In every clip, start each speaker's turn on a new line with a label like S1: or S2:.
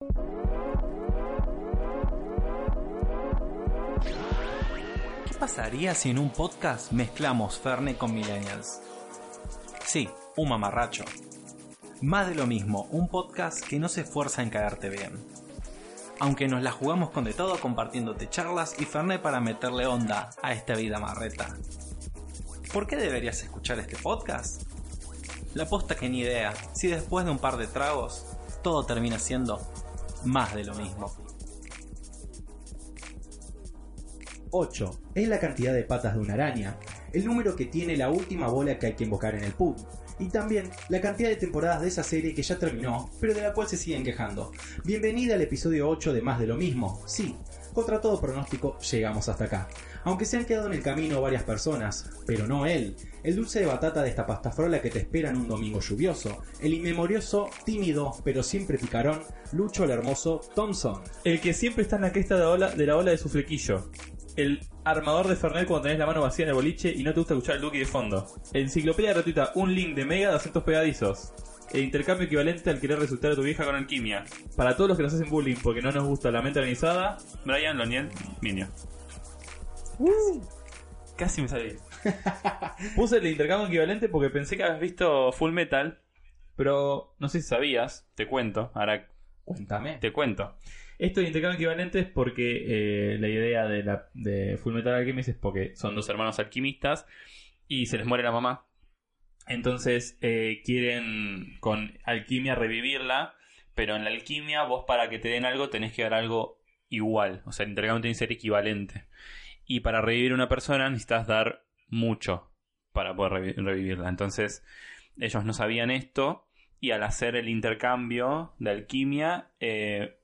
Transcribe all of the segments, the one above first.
S1: ¿Qué pasaría si en un podcast mezclamos Ferne con Millennials? Sí, un mamarracho. Más de lo mismo, un podcast que no se esfuerza en caerte bien. Aunque nos la jugamos con de todo compartiéndote charlas y Fernet para meterle onda a esta vida marreta. ¿Por qué deberías escuchar este podcast? La posta que ni idea, si después de un par de tragos, todo termina siendo más de lo mismo.
S2: 8 es la cantidad de patas de una araña, el número que tiene la última bola que hay que invocar en el pub, y también la cantidad de temporadas de esa serie que ya terminó, pero de la cual se siguen quejando. Bienvenida al episodio 8 de Más de lo mismo. Sí, contra todo pronóstico llegamos hasta acá. Aunque se han quedado en el camino varias personas, pero no él, el dulce de batata de esta pastafrola que te espera en un domingo lluvioso, el inmemorioso, tímido, pero siempre picarón, Lucho el hermoso Thompson.
S3: El que siempre está en la cresta de la ola de, su flequillo. El armador de Fernet cuando tenés la mano vacía en el boliche y no te gusta escuchar el Duki de fondo. Enciclopedia gratuita, un link de mega de acentos pegadizos. El intercambio equivalente al querer resultar a tu vieja con alquimia. Para todos los que nos hacen bullying porque no nos gusta la mente organizada, Brian Loniel Minio. Casi me salí. Puse el intercambio equivalente porque pensé que habías visto Full Metal, pero no sé si sabías, te cuento, ahora
S2: Cuéntame.
S3: te cuento. Esto de intercambio equivalente es porque eh, la idea de, la, de Full Metal Alchemist es porque son dos hermanos alquimistas y se les muere la mamá. Entonces eh, quieren con alquimia revivirla, pero en la alquimia vos para que te den algo tenés que dar algo igual. O sea, el intercambio tiene que ser equivalente. Y para revivir una persona necesitas dar mucho para poder revi- revivirla. Entonces ellos no sabían esto y al hacer el intercambio de alquimia, eh,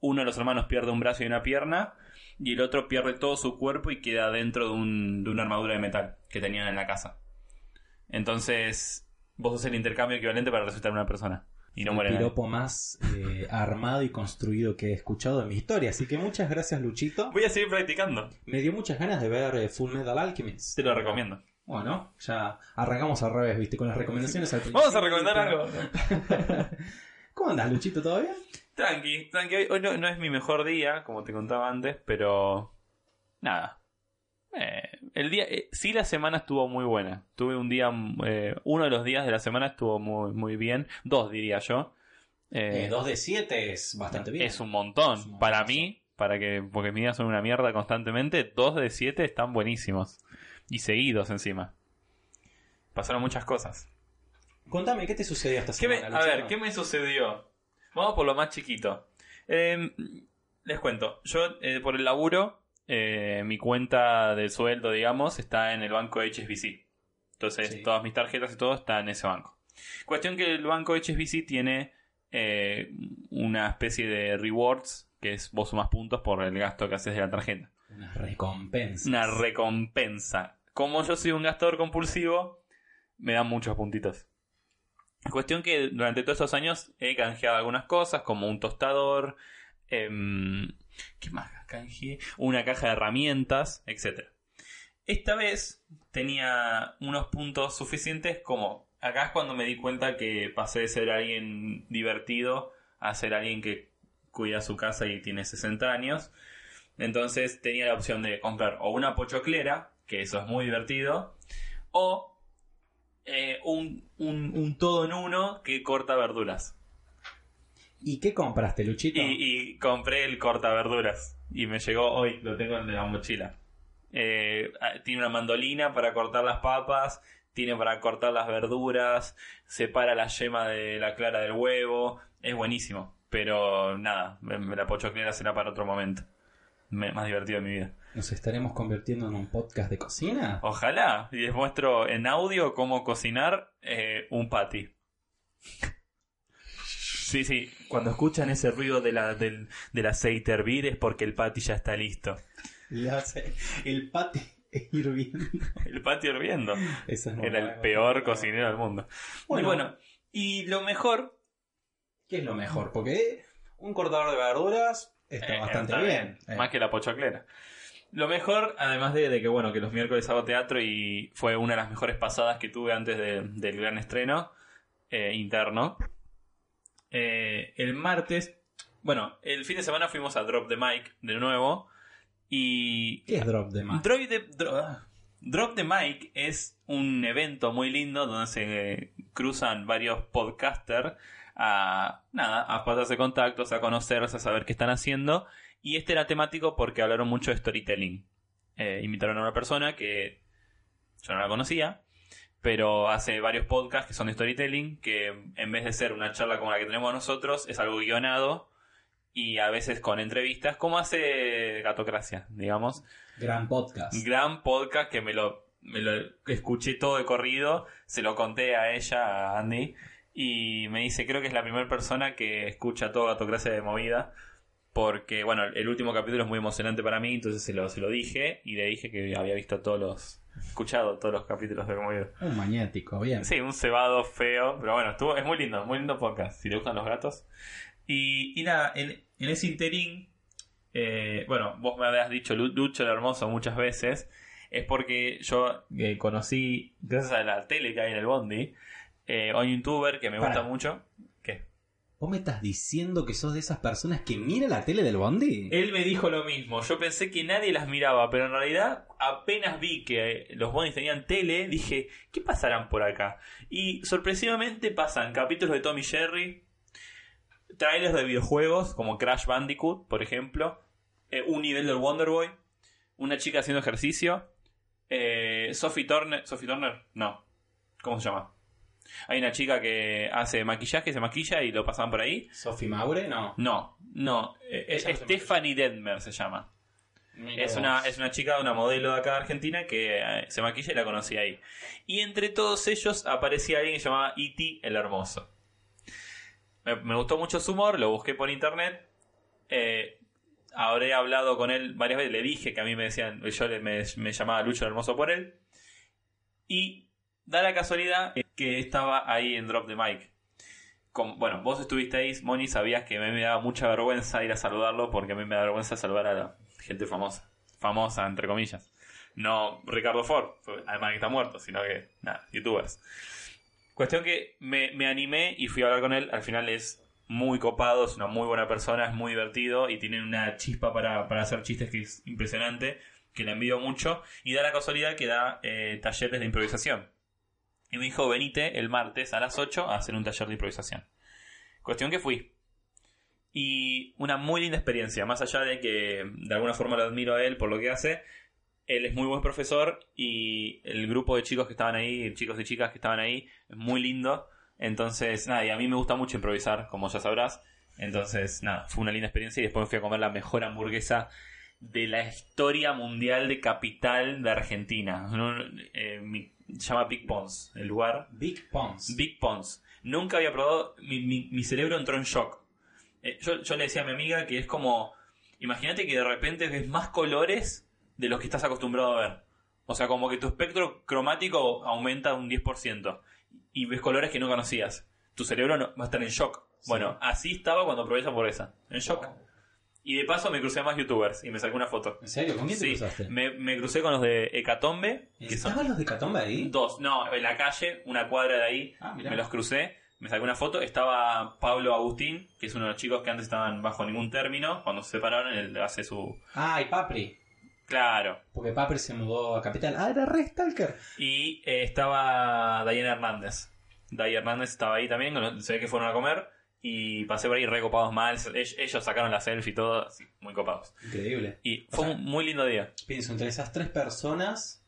S3: uno de los hermanos pierde un brazo y una pierna y el otro pierde todo su cuerpo y queda dentro de, un- de una armadura de metal que tenían en la casa. Entonces, vos haces el intercambio equivalente para resucitar a una persona. Y no
S2: el
S3: nadie.
S2: piropo más eh, armado y construido que he escuchado en mi historia. Así que muchas gracias, Luchito.
S3: Voy a seguir practicando.
S2: Me dio muchas ganas de ver eh, Full Metal Alchemist.
S3: Te lo recomiendo.
S2: Bueno, ya arrancamos al revés, viste, con las recomendaciones al
S3: Vamos a recomendar algo.
S2: ¿Cómo andas, Luchito? ¿Todo bien?
S3: Tranqui, tranqui. Hoy, hoy no, no es mi mejor día, como te contaba antes, pero... Nada. Eh, el día... eh, sí, la semana estuvo muy buena. Tuve un día... eh, uno de los días de la semana estuvo muy, muy bien. Dos, diría yo. Eh,
S2: 2 de 7 es bastante bien.
S3: Es un montón.
S2: Es
S3: para mí, para que, porque mis días son una mierda constantemente, dos de siete están buenísimos. Y seguidos encima. Pasaron muchas cosas.
S2: Contame, ¿qué te sucedió esta
S3: ¿Qué me-
S2: semana?
S3: a ver? ¿qué me sucedió? Vamos por lo más chiquito. Eh, les cuento, yo por el laburo, eh, mi cuenta de sueldo, digamos, está en el banco HSBC. Entonces,
S2: Sí.
S3: todas mis tarjetas y todo están en ese banco. Cuestión que el banco HSBC tiene eh, una especie de rewards, que es vos sumas puntos por el gasto que haces de la tarjeta.
S2: Una recompensa.
S3: Una recompensa. Como yo soy un gastador compulsivo, me dan muchos puntitos. Cuestión que durante todos esos años he canjeado algunas cosas, como un tostador, em, ¿qué más? Una caja de herramientas, etc. Esta vez tenía unos puntos suficientes como... Acá es cuando me di cuenta que pasé de ser alguien divertido a ser alguien que cuida su casa y tiene 60 años. Entonces tenía la opción de comprar o una pochoclera, que eso es muy divertido, o eh, un todo en uno que corta verduras.
S2: ¿Y qué compraste, Luchito?
S3: Y, y compré el corta verduras. Y me llegó hoy, lo tengo en la mochila. Eh, ah, tiene una mandolina para cortar las papas, tiene para cortar las verduras, separa la yema de la clara del huevo. Es buenísimo. Pero nada, la pochoclera será para otro momento. Me- más divertido de mi vida.
S2: ¿Nos estaremos convirtiendo en un podcast de cocina?
S3: Ojalá. Y les muestro en audio cómo cocinar eh, un patty. Sí, sí. Cuando escuchan ese ruido de la, del, del aceite hervir es porque el patty ya está listo.
S2: El pate hirviendo.
S3: El patty hirviendo.
S2: Eso es
S3: Era el
S2: bueno.
S3: peor cocinero del mundo.
S2: Bueno.
S3: y bueno, y lo mejor...
S2: ¿Qué es lo mejor? Porque un cortador de verduras está
S3: eh,
S2: bastante
S3: está
S2: bien. Eh,
S3: Más que la pochoclera. Lo mejor, además de, de que bueno, que los miércoles hago teatro y fue una de las mejores pasadas que tuve antes de- del gran estreno eh, interno. Eh, el martes Bueno, el fin de semana fuimos a Drop the Mic de nuevo. Y.
S2: ¿Qué es Drop the Mic?
S3: Drop the, Dro- Drop the Mic es un evento muy lindo donde se cruzan varios podcasters a. Nada, a pasarse contactos, a conocerse, a saber qué están haciendo. Y este era temático porque hablaron mucho de storytelling. Eh, invitaron a una persona que yo no la conocía, pero hace varios podcasts que son de storytelling, que en vez de ser una charla como la que tenemos nosotros, es algo guionado y a veces con entrevistas, como hace Gatocracia, digamos.
S2: Gran podcast.
S3: Gran podcast que me lo, me lo escuché todo de corrido, se lo conté a ella, a Andy, y me dice, creo que es la primera persona que escucha todo Gatocracia de movida. Porque, bueno, el último capítulo es muy emocionante para mí, entonces se lo, se lo dije y le dije que había visto todos los. Escuchado todos los capítulos de Movida.
S2: Un magnético, bien.
S3: Sí, un cebado feo, pero bueno, estuvo, es muy lindo, muy lindo podcast, si le gustan los gatos. Y, y nada, en, en ese interín, eh, bueno, vos me habías dicho Lu- Lucho el Hermoso muchas veces, es porque yo eh, conocí, gracias a la tele que hay en el Bondi, eh, a un youtuber que me gusta mucho.
S2: ¿Vos me estás diciendo que sos de esas personas que mira la tele del Bondi?
S3: Él me dijo lo mismo. Yo pensé que nadie las miraba, pero en realidad apenas vi que los bondis tenían tele, dije, ¿qué pasarán por acá? Y sorpresivamente pasan capítulos de Tommy Jerry, trailers de videojuegos como Crash Bandicoot, por ejemplo, eh, un nivel del Wonder Boy, una chica haciendo ejercicio, eh, Sophie Turner, Sophie Turner, no, ¿cómo se llama? Hay una chica que hace maquillaje, se maquilla y lo pasaban por ahí.
S2: Sophie Maure, no.
S3: No, no. eh,
S2: se
S3: Stephanie Detmer se llama. Es una, es una chica, una modelo de acá de Argentina que eh, se maquilla y la conocí ahí. Y entre todos ellos aparecía alguien que llamaba E.T. el Hermoso. Me, me gustó mucho su humor, lo busqué por internet. Eh, habré hablado con él varias veces, le dije que a mí me decían, yo le- me, me llamaba Lucho el Hermoso por él. Y da la casualidad que estaba ahí en Drop the Mic. Como- bueno, vos estuviste ahí, Moni, sabías que a mí me daba mucha vergüenza ir a saludarlo porque a mí me da vergüenza saludar a la gente famosa. Famosa, entre comillas. No Ricardo Ford, además que está muerto, sino que, nada, youtubers. Cuestión que me, me animé y fui a hablar con él. Al final es muy copado, es una muy buena persona, es muy divertido y tiene una chispa para, para hacer chistes que es impresionante, que le envidio mucho. Y da la casualidad que da eh, talleres de improvisación. Y me dijo, venite el martes a las 8 a hacer un taller de improvisación. Cuestión que fui. Y una muy linda experiencia, más allá de que de alguna forma lo admiro a él por lo que hace. Él es muy buen profesor y el grupo de chicos que estaban ahí, chicos y chicas que estaban ahí, es muy lindo. Entonces, nada, y a mí me gusta mucho improvisar, como ya sabrás. Entonces, nada, fue una linda experiencia y después me fui a comer la mejor hamburguesa de la historia mundial de capital de Argentina. No, eh, mi- se llama Big Pons, el lugar.
S2: Big Pons.
S3: Big Pons. Nunca había probado, mi, mi- mi cerebro entró en shock. Eh, yo, yo le decía a mi amiga que es como, imagínate que de repente ves más colores de los que estás acostumbrado a ver. O sea, como que tu espectro cromático aumenta un 10% y ves colores que no conocías. Tu cerebro no- va a estar en shock. Bueno, así estaba cuando probé esa hamburguesa. En shock. Y de paso me crucé a más youtubers y me saqué una foto.
S2: ¿En serio? ¿Con quién te
S3: Sí,
S2: cruzaste?
S3: me, me crucé con los de Hecatombe, que son
S2: ¿Estaban los de Catombe ahí?
S3: dos, no, en la calle, una cuadra de ahí,
S2: Ah, mirá.
S3: me los crucé, me saqué una foto, estaba Pablo Agustín, que es uno de los chicos que antes estaban bajo ningún término, cuando se separaron, él hace su...
S2: Ah, y Papri.
S3: Claro.
S2: Porque Papri se mudó a Capital. Ah, era re Stalker.
S3: Y eh, estaba Diana Hernández. Diana Hernández estaba ahí también, se ve que fueron a comer, y pasé por ahí recopados mal, ellos, sacaron la selfie y todo, así, muy copados.
S2: Increíble.
S3: Y
S2: O
S3: fue
S2: sea-
S3: un muy lindo día.
S2: Pienso, entre esas tres personas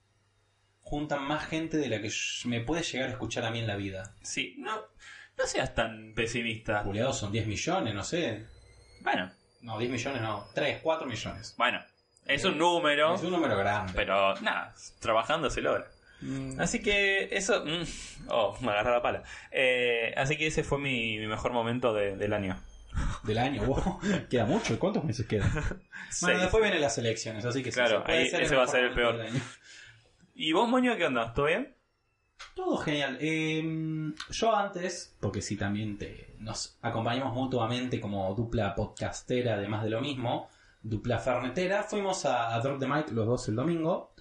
S2: juntan más gente de la que me puede llegar a escuchar a mí en la vida.
S3: Sí, no, no seas tan pesimista.
S2: Juliado son 10 millones, no sé.
S3: Bueno,
S2: No, 10 millones no. 3, 4 millones.
S3: bueno, es un número.
S2: Es un número grande.
S3: Pero nada, trabajando se logra.
S2: Mm,
S3: Así que eso. mm, oh, me agarré la pala. Eh, así que ese fue mi, mi mejor momento de- del año.
S2: Del año, wow. Queda mucho. ¿Cuántos meses quedan? bueno,
S3: Seis.
S2: después vienen las elecciones, así que sí,
S3: Claro,
S2: sí,
S3: ahí ese va a ser el peor.
S2: del año.
S3: ¿Y vos, Moño, qué onda? ¿Todo bien?
S2: Todo genial. Eh, yo antes, porque sí también te, nos acompañamos mutuamente como dupla podcastera, además de lo mismo, dupla fernetera, fuimos a, a Drop the Mic los dos el domingo,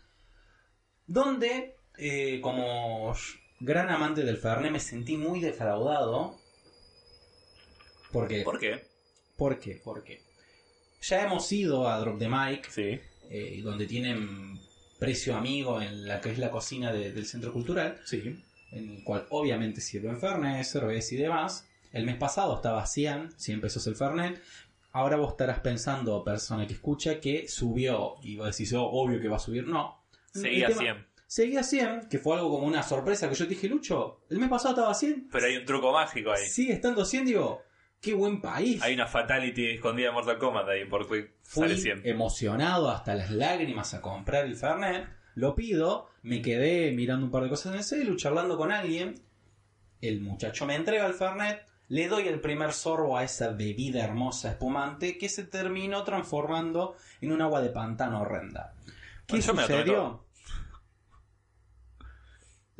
S2: donde eh, como gran amante del Fernet me sentí muy defraudado, porque,
S3: ¿Por qué?
S2: ¿Por qué? Porque ya hemos ido a Drop the Mic,
S3: Sí.
S2: eh, donde tienen precio amigo en la que es la cocina de- del centro cultural,
S3: Sí.
S2: en el cual obviamente sirven Fernet, cerveza y demás. El mes pasado estaba a 100, 100 pesos el Fernet. Ahora vos estarás pensando, persona que escucha, que subió. Y vos decís, oh, obvio que va a subir. No.
S3: Seguía
S2: El tema-
S3: 100.
S2: Seguía 100, que fue algo como una sorpresa que yo te dije, Lucho, el mes pasado estaba a 100.
S3: Pero hay un truco mágico ahí.
S2: Sigue estando 100, digo, qué buen país.
S3: Hay una fatality escondida en Mortal Kombat ahí porque
S2: Fui
S3: sale 100.
S2: emocionado hasta las lágrimas a comprar el Fernet. Lo pido, me quedé mirando un par de cosas en el celu, charlando con alguien. El muchacho me entrega el Fernet, le doy el primer sorbo a esa bebida hermosa espumante que se terminó transformando en un agua de pantano horrenda. ¿Qué
S3: Bueno,
S2: sucedió?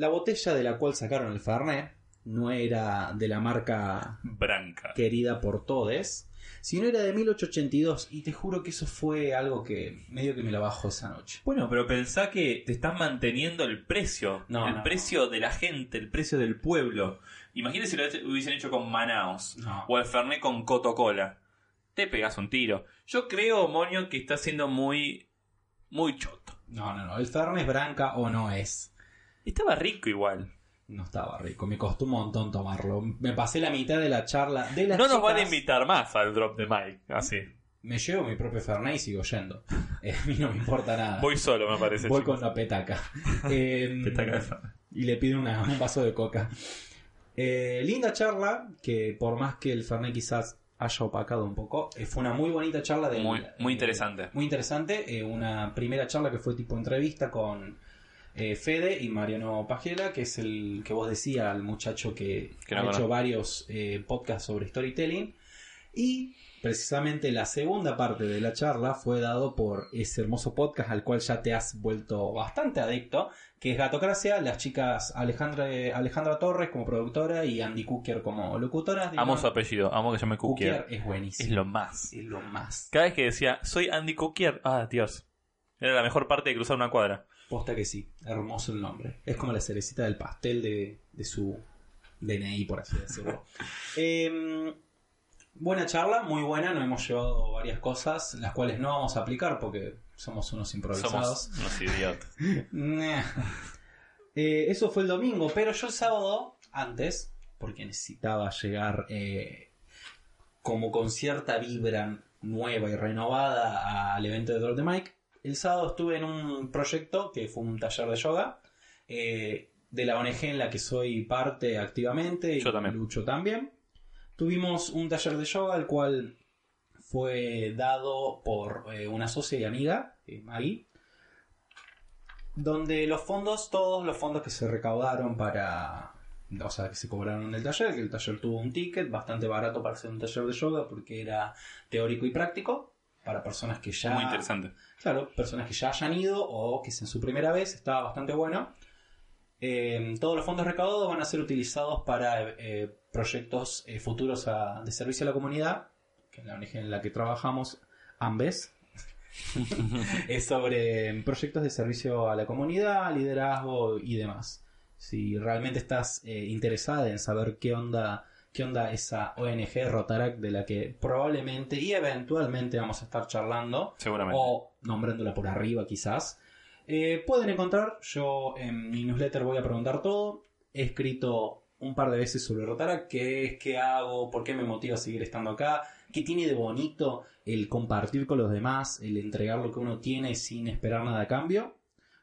S2: La botella de la cual sacaron el Fernet no era de la marca
S3: Branca.
S2: querida por todes, sino era de 1882 y te juro que eso fue algo que medio que me la bajó esa noche.
S3: Bueno, pero pensá que te estás manteniendo el precio.
S2: No,
S3: el
S2: no,
S3: precio de la gente, el precio del pueblo. Imagínate si lo hubiesen hecho con Manaos.
S2: No.
S3: O el Fernet con Coca-Cola. Te pegas un tiro. Yo creo, Monio, que está siendo muy. Muy choto.
S2: No, no, no, el Fernet es branca o no es.
S3: Estaba rico igual.
S2: No estaba rico, me costó un montón tomarlo. Me pasé la mitad de la charla de las
S3: No nos van a invitar más al drop de Mike. Así.
S2: Me llevo mi propio Fernet y sigo yendo. Eh, a mí no me importa nada.
S3: Voy solo, me parece.
S2: Voy
S3: chicos.
S2: con la petaca. Eh,
S3: Petaca
S2: y le pido una- un vaso de coca. Eh, linda charla, que por más que el Fernet quizás haya opacado un poco, eh, fue una muy bonita charla. De,
S3: Muy- muy interesante.
S2: muy interesante. una primera charla que fue tipo entrevista con eh, Fede y Mariano Pajela, que es el que vos decías, el muchacho que,
S3: Que
S2: ha hecho varios eh, podcasts sobre storytelling. Y precisamente la segunda parte de la charla fue dado por ese hermoso podcast al cual ya te has vuelto bastante adicto, que es Gatocracia, las chicas Alejandra, Alejandra Torres como productora y Andy Cookier como locutora.
S3: Amo su apellido, amo que se llame
S2: Cookier
S3: Cookier.
S2: es buenísimo.
S3: Es lo más.
S2: Es lo más.
S3: Cada vez que decía, soy Andy Cookier, ah, Dios. Era la mejor parte de cruzar una cuadra.
S2: Posta que sí, hermoso el nombre. Es como la cerecita del pastel de, de su DNI, por así decirlo. Em, buena charla, muy buena. Nos hemos llevado varias cosas, las cuales no vamos a aplicar porque somos unos improvisados.
S3: Somos unos idiotas.
S2: Nah. Eh, eso fue el domingo, pero yo el sábado, antes, porque necesitaba llegar eh, como con cierta vibra nueva y renovada al evento de Drop the Mic, el sábado estuve en un proyecto que fue un taller de yoga eh, de la ONG en la que soy parte activamente y
S3: Yo también.
S2: Lucho también. Tuvimos un taller de yoga el cual fue dado por eh, una socia y amiga, eh, Maggie, donde los fondos, todos los fondos que se recaudaron para, o sea, que se cobraron en el taller, que el taller tuvo un ticket bastante barato para hacer un taller de yoga porque era teórico y práctico para personas que ya,
S3: Muy interesante.
S2: claro, personas que ya hayan ido o que es en su primera vez, estaba bastante bueno. Eh, todos los fondos recaudados van a ser utilizados para eh, proyectos eh, futuros a- de servicio a la comunidad, que en la ONG en la que trabajamos, AMBES, es sobre proyectos de servicio a la comunidad, liderazgo y demás. Si realmente estás interesada en saber qué onda, qué onda esa ONG Rotarac de la que probablemente y eventualmente vamos a estar charlando,
S3: Seguramente.
S2: o nombrándola por arriba quizás, eh, pueden encontrar, yo en mi newsletter voy a preguntar todo, he escrito un par de veces sobre Rotarac, qué es, qué hago, por qué me motiva a seguir estando acá, qué tiene de bonito el compartir con los demás, el entregar lo que uno tiene sin esperar nada a cambio.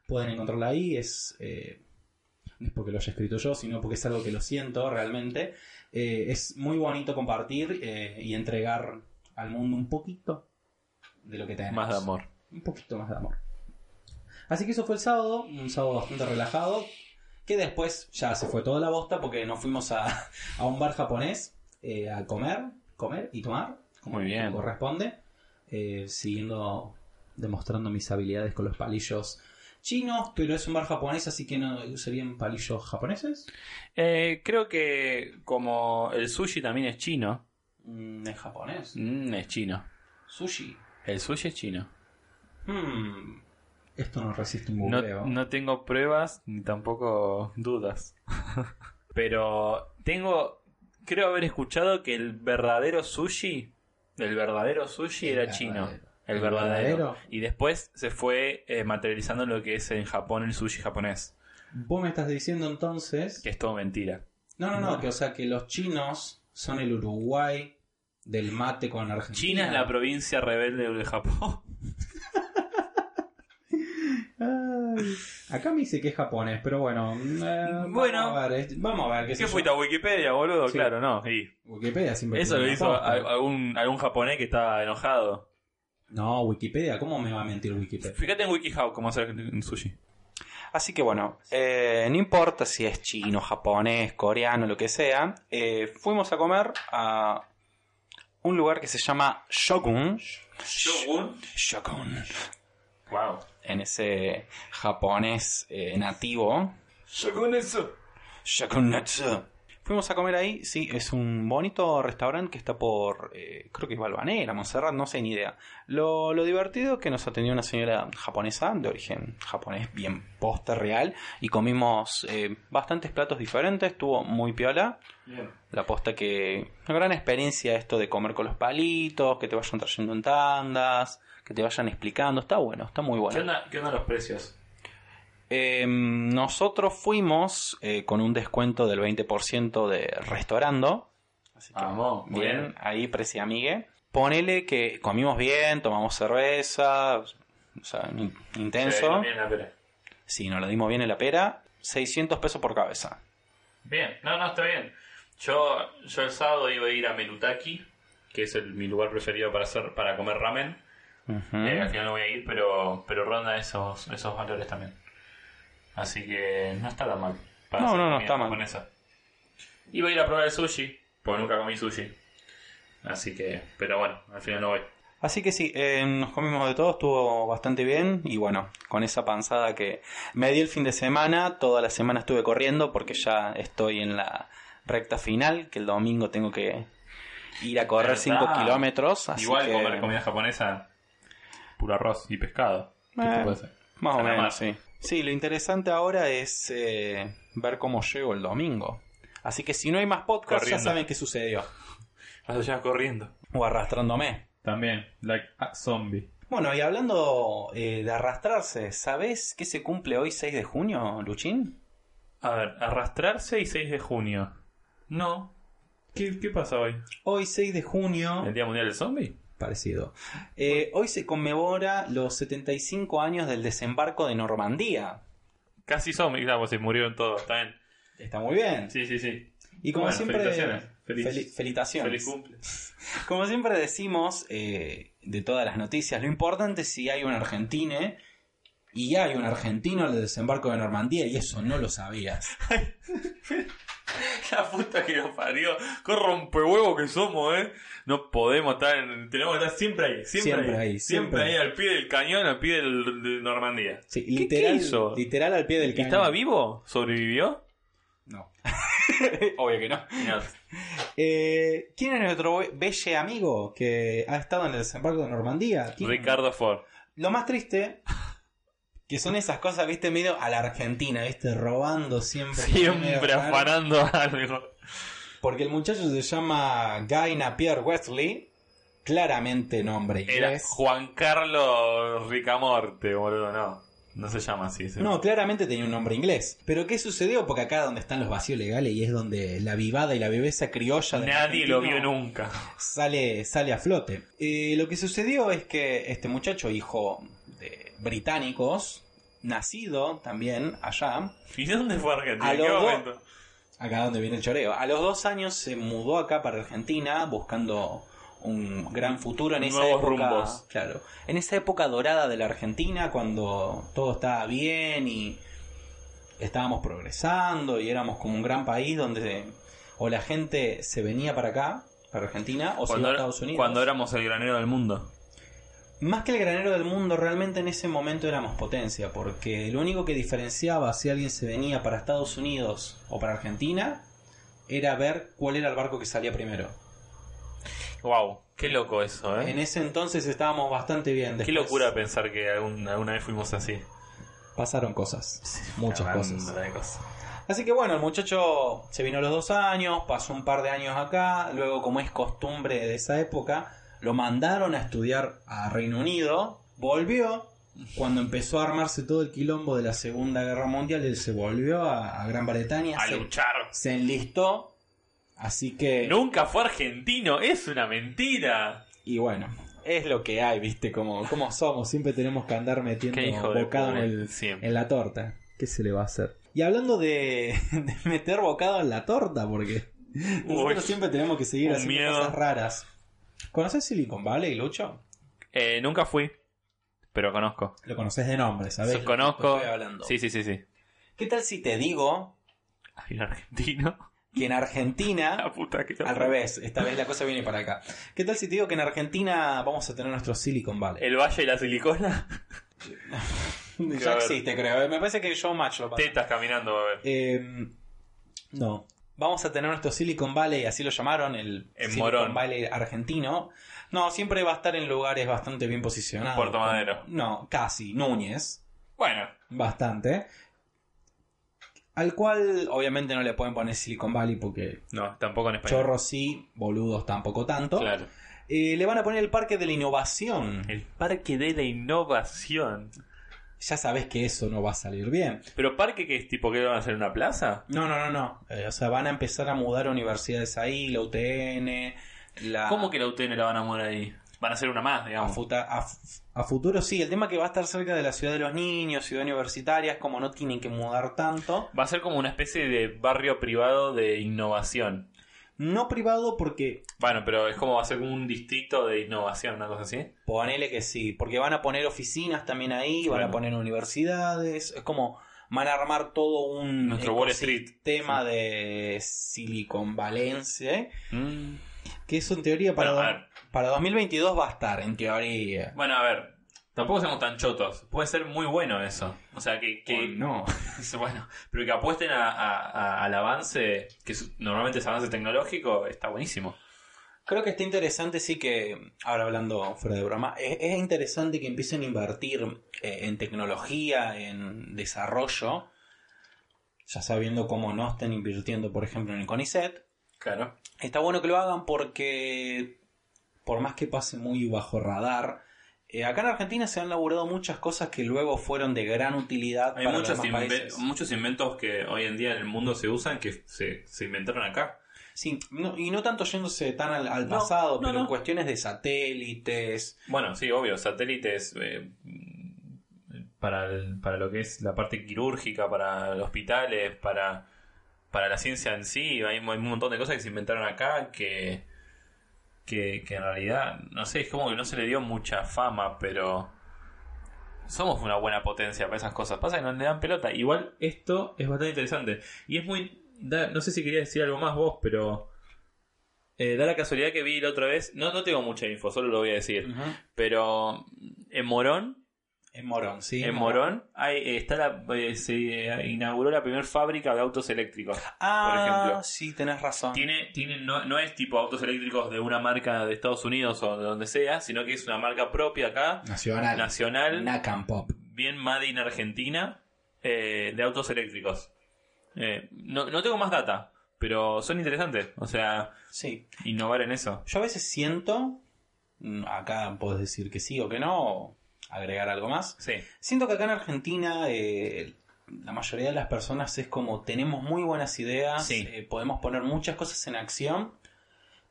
S2: Pueden encontrarla ahí, es... eh, no es porque lo haya escrito yo, sino porque es algo que lo siento realmente. Eh, es muy bonito compartir eh, y entregar al mundo un poquito de lo que tenemos.
S3: Más de amor.
S2: Un poquito más de amor. Así que eso fue el sábado, un sábado bastante relajado, que después ya se fue toda la bosta porque nos fuimos a, a un bar japonés eh, a comer, comer y tomar, como
S3: Muy bien.
S2: corresponde, eh, siguiendo, demostrando mis habilidades con los palillos chinos, pero es un bar japonés, así que no serían palillos japoneses.
S3: Eh, creo que como el sushi también es chino.
S2: Mm, ¿Es japonés?
S3: Mm, es chino.
S2: Sushi.
S3: El sushi es chino.
S2: Hmm, Esto no resiste un
S3: No,
S2: googleo.
S3: no tengo pruebas ni tampoco dudas. Pero tengo. Creo haber escuchado que el verdadero sushi El verdadero sushi era chino. El
S2: ¿El
S3: verdadero.
S2: verdadero?
S3: Y después se fue eh, materializando lo que es en Japón el sushi japonés.
S2: Vos me estás diciendo entonces.
S3: Que es todo mentira.
S2: No, no, no, que o sea que los chinos son el Uruguay del mate con Argentina.
S3: China es la provincia rebelde de Japón.
S2: Ay, acá me dice que es japonés, pero bueno. eh,
S3: Bueno.
S2: Vamos a ver, es- vamos a ver. ¿qué sé
S3: ¿Qué
S2: yo.
S3: fuiste a Wikipedia, boludo?
S2: Sí.
S3: Claro, no. sí.
S2: Wikipedia siempre.
S3: Eso lo hizo a- algún, algún japonés que estaba enojado.
S2: No, Wikipedia, ¿cómo me va a mentir Wikipedia?
S3: Fíjate en WikiHow cómo hacer un sushi.
S4: Así que bueno, eh, no importa si es chino, japonés, coreano, lo que sea, eh, fuimos a comer a un lugar que se llama Shogun.
S3: Shogun.
S4: Shogun.
S3: Wow.
S4: En ese japonés eh, nativo.
S3: Shogun eso.
S4: Fuimos a comer ahí, sí, es un bonito restaurante que está por, eh, creo que es Balvanera, Montserrat, no sé ni idea. Lo, lo divertido es que nos atendió una señora japonesa, de origen japonés, bien posta real, y comimos eh, bastantes platos diferentes, estuvo muy piola.
S3: Bien.
S4: La posta que, una gran experiencia esto de comer con los palitos, que te vayan trayendo en tandas, que te vayan explicando, está bueno, está muy bueno.
S3: ¿Qué onda, ¿Qué onda los precios?
S4: Eh, nosotros fuimos eh, con un descuento del 20% de restaurando. Así que,
S3: Vamos, muy
S4: bien,
S3: bien.
S4: ahí precio amigue. Ponele que comimos bien, tomamos cerveza, o sea, in- intenso.
S3: Sí, bien la pera.
S4: Sí, nos lo dimos bien en la pera. 600 pesos por cabeza.
S3: Bien, no, no, está bien. Yo, yo el sábado iba a ir a Melutaki, que es el- mi lugar preferido para hacer para comer ramen. Eh, al final no voy a ir, pero, pero ronda esos, esos valores también. Así que no está tan mal. para
S4: No,
S3: hacer
S4: no, no está mal.
S3: japonesa. Iba a ir a probar el sushi, porque nunca comí sushi. Así que, pero bueno, al final no voy.
S4: Así que sí, eh, nos comimos de todo, estuvo bastante bien y bueno, con esa panzada que me di el fin de semana, toda la semana estuve corriendo porque ya estoy en la recta final, que el domingo tengo que ir a correr
S3: ¿Verdad?
S4: 5 kilómetros. Así
S3: Igual
S4: que,
S3: comer comida japonesa, puro arroz y pescado. ¿Qué
S4: Eh,
S3: te puede ser?
S4: Más o menos, sí. Sí, lo interesante ahora es eh, ver cómo llego el domingo. Así que si no hay más podcast, ya saben qué sucedió.
S3: Vas allá corriendo.
S4: O arrastrándome.
S3: También, like a zombie.
S4: Bueno, y hablando eh, de arrastrarse, ¿sabes qué se cumple hoy 6 de junio, Luchín?
S3: A ver, arrastrarse y 6 de junio. No. ¿Qué, qué pasa hoy?
S2: Hoy 6 de junio,
S3: ¿El Día Mundial del Zombie?
S2: Parecido.
S4: Eh, hoy se conmemora los 75 años del desembarco de Normandía.
S3: Casi claro, pues se murieron todos, está bien.
S4: Está muy bien.
S3: Sí, sí, sí.
S2: Y como
S3: Bueno,
S2: siempre,
S3: felicitaciones. Feliz,
S4: Fel- felicitaciones.
S3: feliz cumple.
S4: Como siempre decimos eh, de todas las noticias, lo importante es si hay un argentino y hay un argentino en el desembarco de Normandía y eso no lo sabías.
S3: La puta que nos parió. Qué rompehuevo que somos, eh. No podemos estar, en- tenemos que estar siempre ahí, siempre,
S2: Siempre
S3: ahí,
S2: ahí,
S3: siempre
S2: siempre.
S3: ahí, al pie del cañón, al pie del, de Normandía.
S2: Sí,
S3: ¿Qué-
S2: literal,
S3: qué hizo?
S2: literal al pie del
S3: ¿Y
S2: cañón.
S3: estaba vivo? ¿Sobrevivió?
S2: No.
S4: Obvio que no.
S2: Eh, ¿Quién es nuestro be- belle amigo que ha estado en el desembarco de Normandía? ¿Quién?
S3: Ricardo Ford.
S2: Lo más triste, que son esas cosas, viste, medio a la Argentina, viste, robando siempre.
S3: Siempre afanando algo.
S2: Porque el muchacho se llama Guy Napier Wesley, claramente nombre
S3: Era
S2: inglés.
S3: Juan Carlos Ricamorte, boludo, no. No se llama así.
S2: No, claramente tenía un nombre inglés. Pero ¿qué sucedió? Porque acá donde están los vacíos legales y es donde la vivada y la viveza criolla del
S3: Nadie lo vio nunca.
S2: sale, sale a flote. Eh, lo que sucedió es que este muchacho, hijo de británicos, nacido también allá,
S3: ¿Y dónde fue Argentina?
S2: Acá donde viene el choreo, a los dos años se mudó acá para Argentina buscando un gran futuro en esa
S3: Nuevos
S2: época.
S3: rumbos.
S2: Claro, en esa época dorada de la Argentina cuando todo estaba bien y estábamos progresando y éramos como un gran país donde o la gente se venía para acá, para Argentina, o se iba a Estados Unidos.
S3: cuando éramos el granero del mundo.
S2: Más que el granero del mundo, realmente en ese momento éramos potencia, porque lo único que diferenciaba si alguien se venía para Estados Unidos o para Argentina era ver cuál era el barco que salía primero.
S3: Wow, qué loco eso, ¿eh?
S2: En ese entonces estábamos bastante bien.
S3: Qué
S2: Después
S3: locura pensar que algún- alguna vez fuimos así.
S2: Pasaron cosas, muchas
S3: Una
S2: cosas.
S3: cosas.
S2: Así que bueno, el muchacho se vino a los dos años, pasó un par de años acá, luego como es costumbre de esa época, lo mandaron a estudiar a Reino Unido, volvió. Cuando empezó a armarse todo el quilombo de la Segunda Guerra Mundial, él se volvió a, a Gran Bretaña,
S3: A
S2: se,
S3: luchar.
S2: se enlistó, así que...
S3: Nunca fue argentino, es una mentira.
S2: Y bueno, es lo que hay, viste, como, como somos, siempre tenemos que andar metiendo bocado en, el- en la torta. ¿Qué se le va a hacer? Y hablando de, de meter bocado en la torta, porque nosotros siempre tenemos que seguir haciendo
S3: miedo.
S2: cosas raras. ¿Conoces Silicon Valley, Lucho?
S3: Eh, nunca fui, pero conozco.
S2: Lo conoces de nombre, ¿sabes?
S3: So- conozco.
S2: Estoy hablando.
S3: Sí, sí, sí, sí.
S2: ¿Qué tal si te digo
S3: Hay un argentino.
S2: que en Argentina
S3: La puta que
S2: Al revés, esta vez la cosa viene para acá. ¿Qué tal si te digo que en Argentina vamos a tener nuestro Silicon Valley?
S3: El Valle y la Silicona.
S2: ya existe, creo. Me parece que Showmatch lo pasa.
S3: Tetas caminando, a ver.
S2: Eh, no. Vamos a tener nuestro Silicon Valley, así lo llamaron, el
S3: En
S2: Silicon
S3: Morón.
S2: Valley argentino. No, siempre va a estar en lugares bastante bien posicionados.
S3: Puerto Madero.
S2: No, casi. Núñez.
S3: Bueno,
S2: Bastante. Al cual, obviamente, no le pueden poner Silicon Valley porque
S3: no, tampoco en español.
S2: chorros sí, boludos tampoco tanto.
S3: Claro.
S2: Eh, le van a poner el Parque de la Innovación.
S3: El Parque de la Innovación.
S2: Ya sabes que eso no va a salir bien.
S3: ¿Pero parque que es tipo que van a hacer una plaza?
S2: No, no, no, no. Eh, o sea, van a empezar a mudar universidades ahí, la UTN, la...
S3: ¿Cómo que la UTN la van a mover ahí? Van a hacer una más,
S2: A,
S3: digamos.
S2: futa- a futuro sí. El tema es que va a estar cerca de la ciudad de los niños, ciudad universitaria, es como no tienen que mudar tanto.
S3: Va a ser como una especie de barrio privado de innovación.
S2: No privado porque
S3: Bueno, pero es como va a ser como un distrito de innovación, una cosa así.
S2: ponele que sí, porque van a poner oficinas también ahí, van a poner universidades, es como van a armar todo un
S3: Nuestro Wall Street.
S2: tema de Silicon Valencia,
S3: Mm.
S2: que eso en teoría para,
S3: Bueno,
S2: do- para 2022 va a estar, en teoría.
S3: Bueno, a ver. Tampoco seamos tan chotos. Puede ser muy bueno eso. O sea, que... que
S2: O no.
S3: bueno, pero que apuesten a- a- a- al avance, que normalmente es avance tecnológico, está buenísimo.
S2: Creo que está interesante, sí que, ahora hablando fuera de broma, es, es interesante que empiecen a invertir eh, en tecnología, en desarrollo, ya sabiendo cómo no estén invirtiendo, por ejemplo, en el CONICET.
S3: Claro.
S2: Está bueno que lo hagan porque, por más que pase muy bajo radar, eh, acá en Argentina se han laburado muchas cosas que luego fueron de gran utilidad
S3: Hay
S2: para
S3: muchos,
S2: los demás países.
S3: muchos inventos que hoy en día en el mundo se usan que se, se inventaron acá.
S2: Sí, no- y no tanto yéndose tan al, al
S3: No,
S2: pasado,
S3: no,
S2: pero en cuestiones de satélites,
S3: Bueno, sí, obvio, satélites eh, para, el- para lo que es la parte quirúrgica, para los hospitales, para, para la ciencia en sí. Hay, hay un montón de cosas que se inventaron acá que, que, que en realidad, no sé, es como que no se le dio mucha fama, pero somos una buena potencia para esas cosas. Pasa que no le dan pelota. Igual esto es bastante interesante. Y es muy... da- no sé si querías decir algo más vos, pero... eh, da la casualidad que vi la otra vez, no, no tengo mucha info, solo lo voy a decir. Pero en Morón,
S2: en Morón, sí.
S3: en Morón, hay, eh, está la, eh, se eh, inauguró la primera fábrica de autos eléctricos.
S2: Ah,
S3: por ejemplo.
S2: sí, tenés razón.
S3: Tiene, tiene, no, no es tipo autos eléctricos de una marca de Estados Unidos o de donde sea, sino que es una marca propia acá,
S2: Nacional.
S3: nacional,
S2: Nakam Pop.
S3: bien made in Argentina, eh, de autos eléctricos. Eh, no, no tengo más data, pero son interesantes. O sea,
S2: Sí.
S3: innovar en eso.
S2: Yo a veces siento, mm, acá puedes decir que sí o que no, o agregar algo más.
S3: Sí.
S2: Siento que acá en Argentina eh, la mayoría de las personas es como tenemos muy buenas ideas,
S3: Sí.
S2: eh, podemos poner muchas cosas en acción,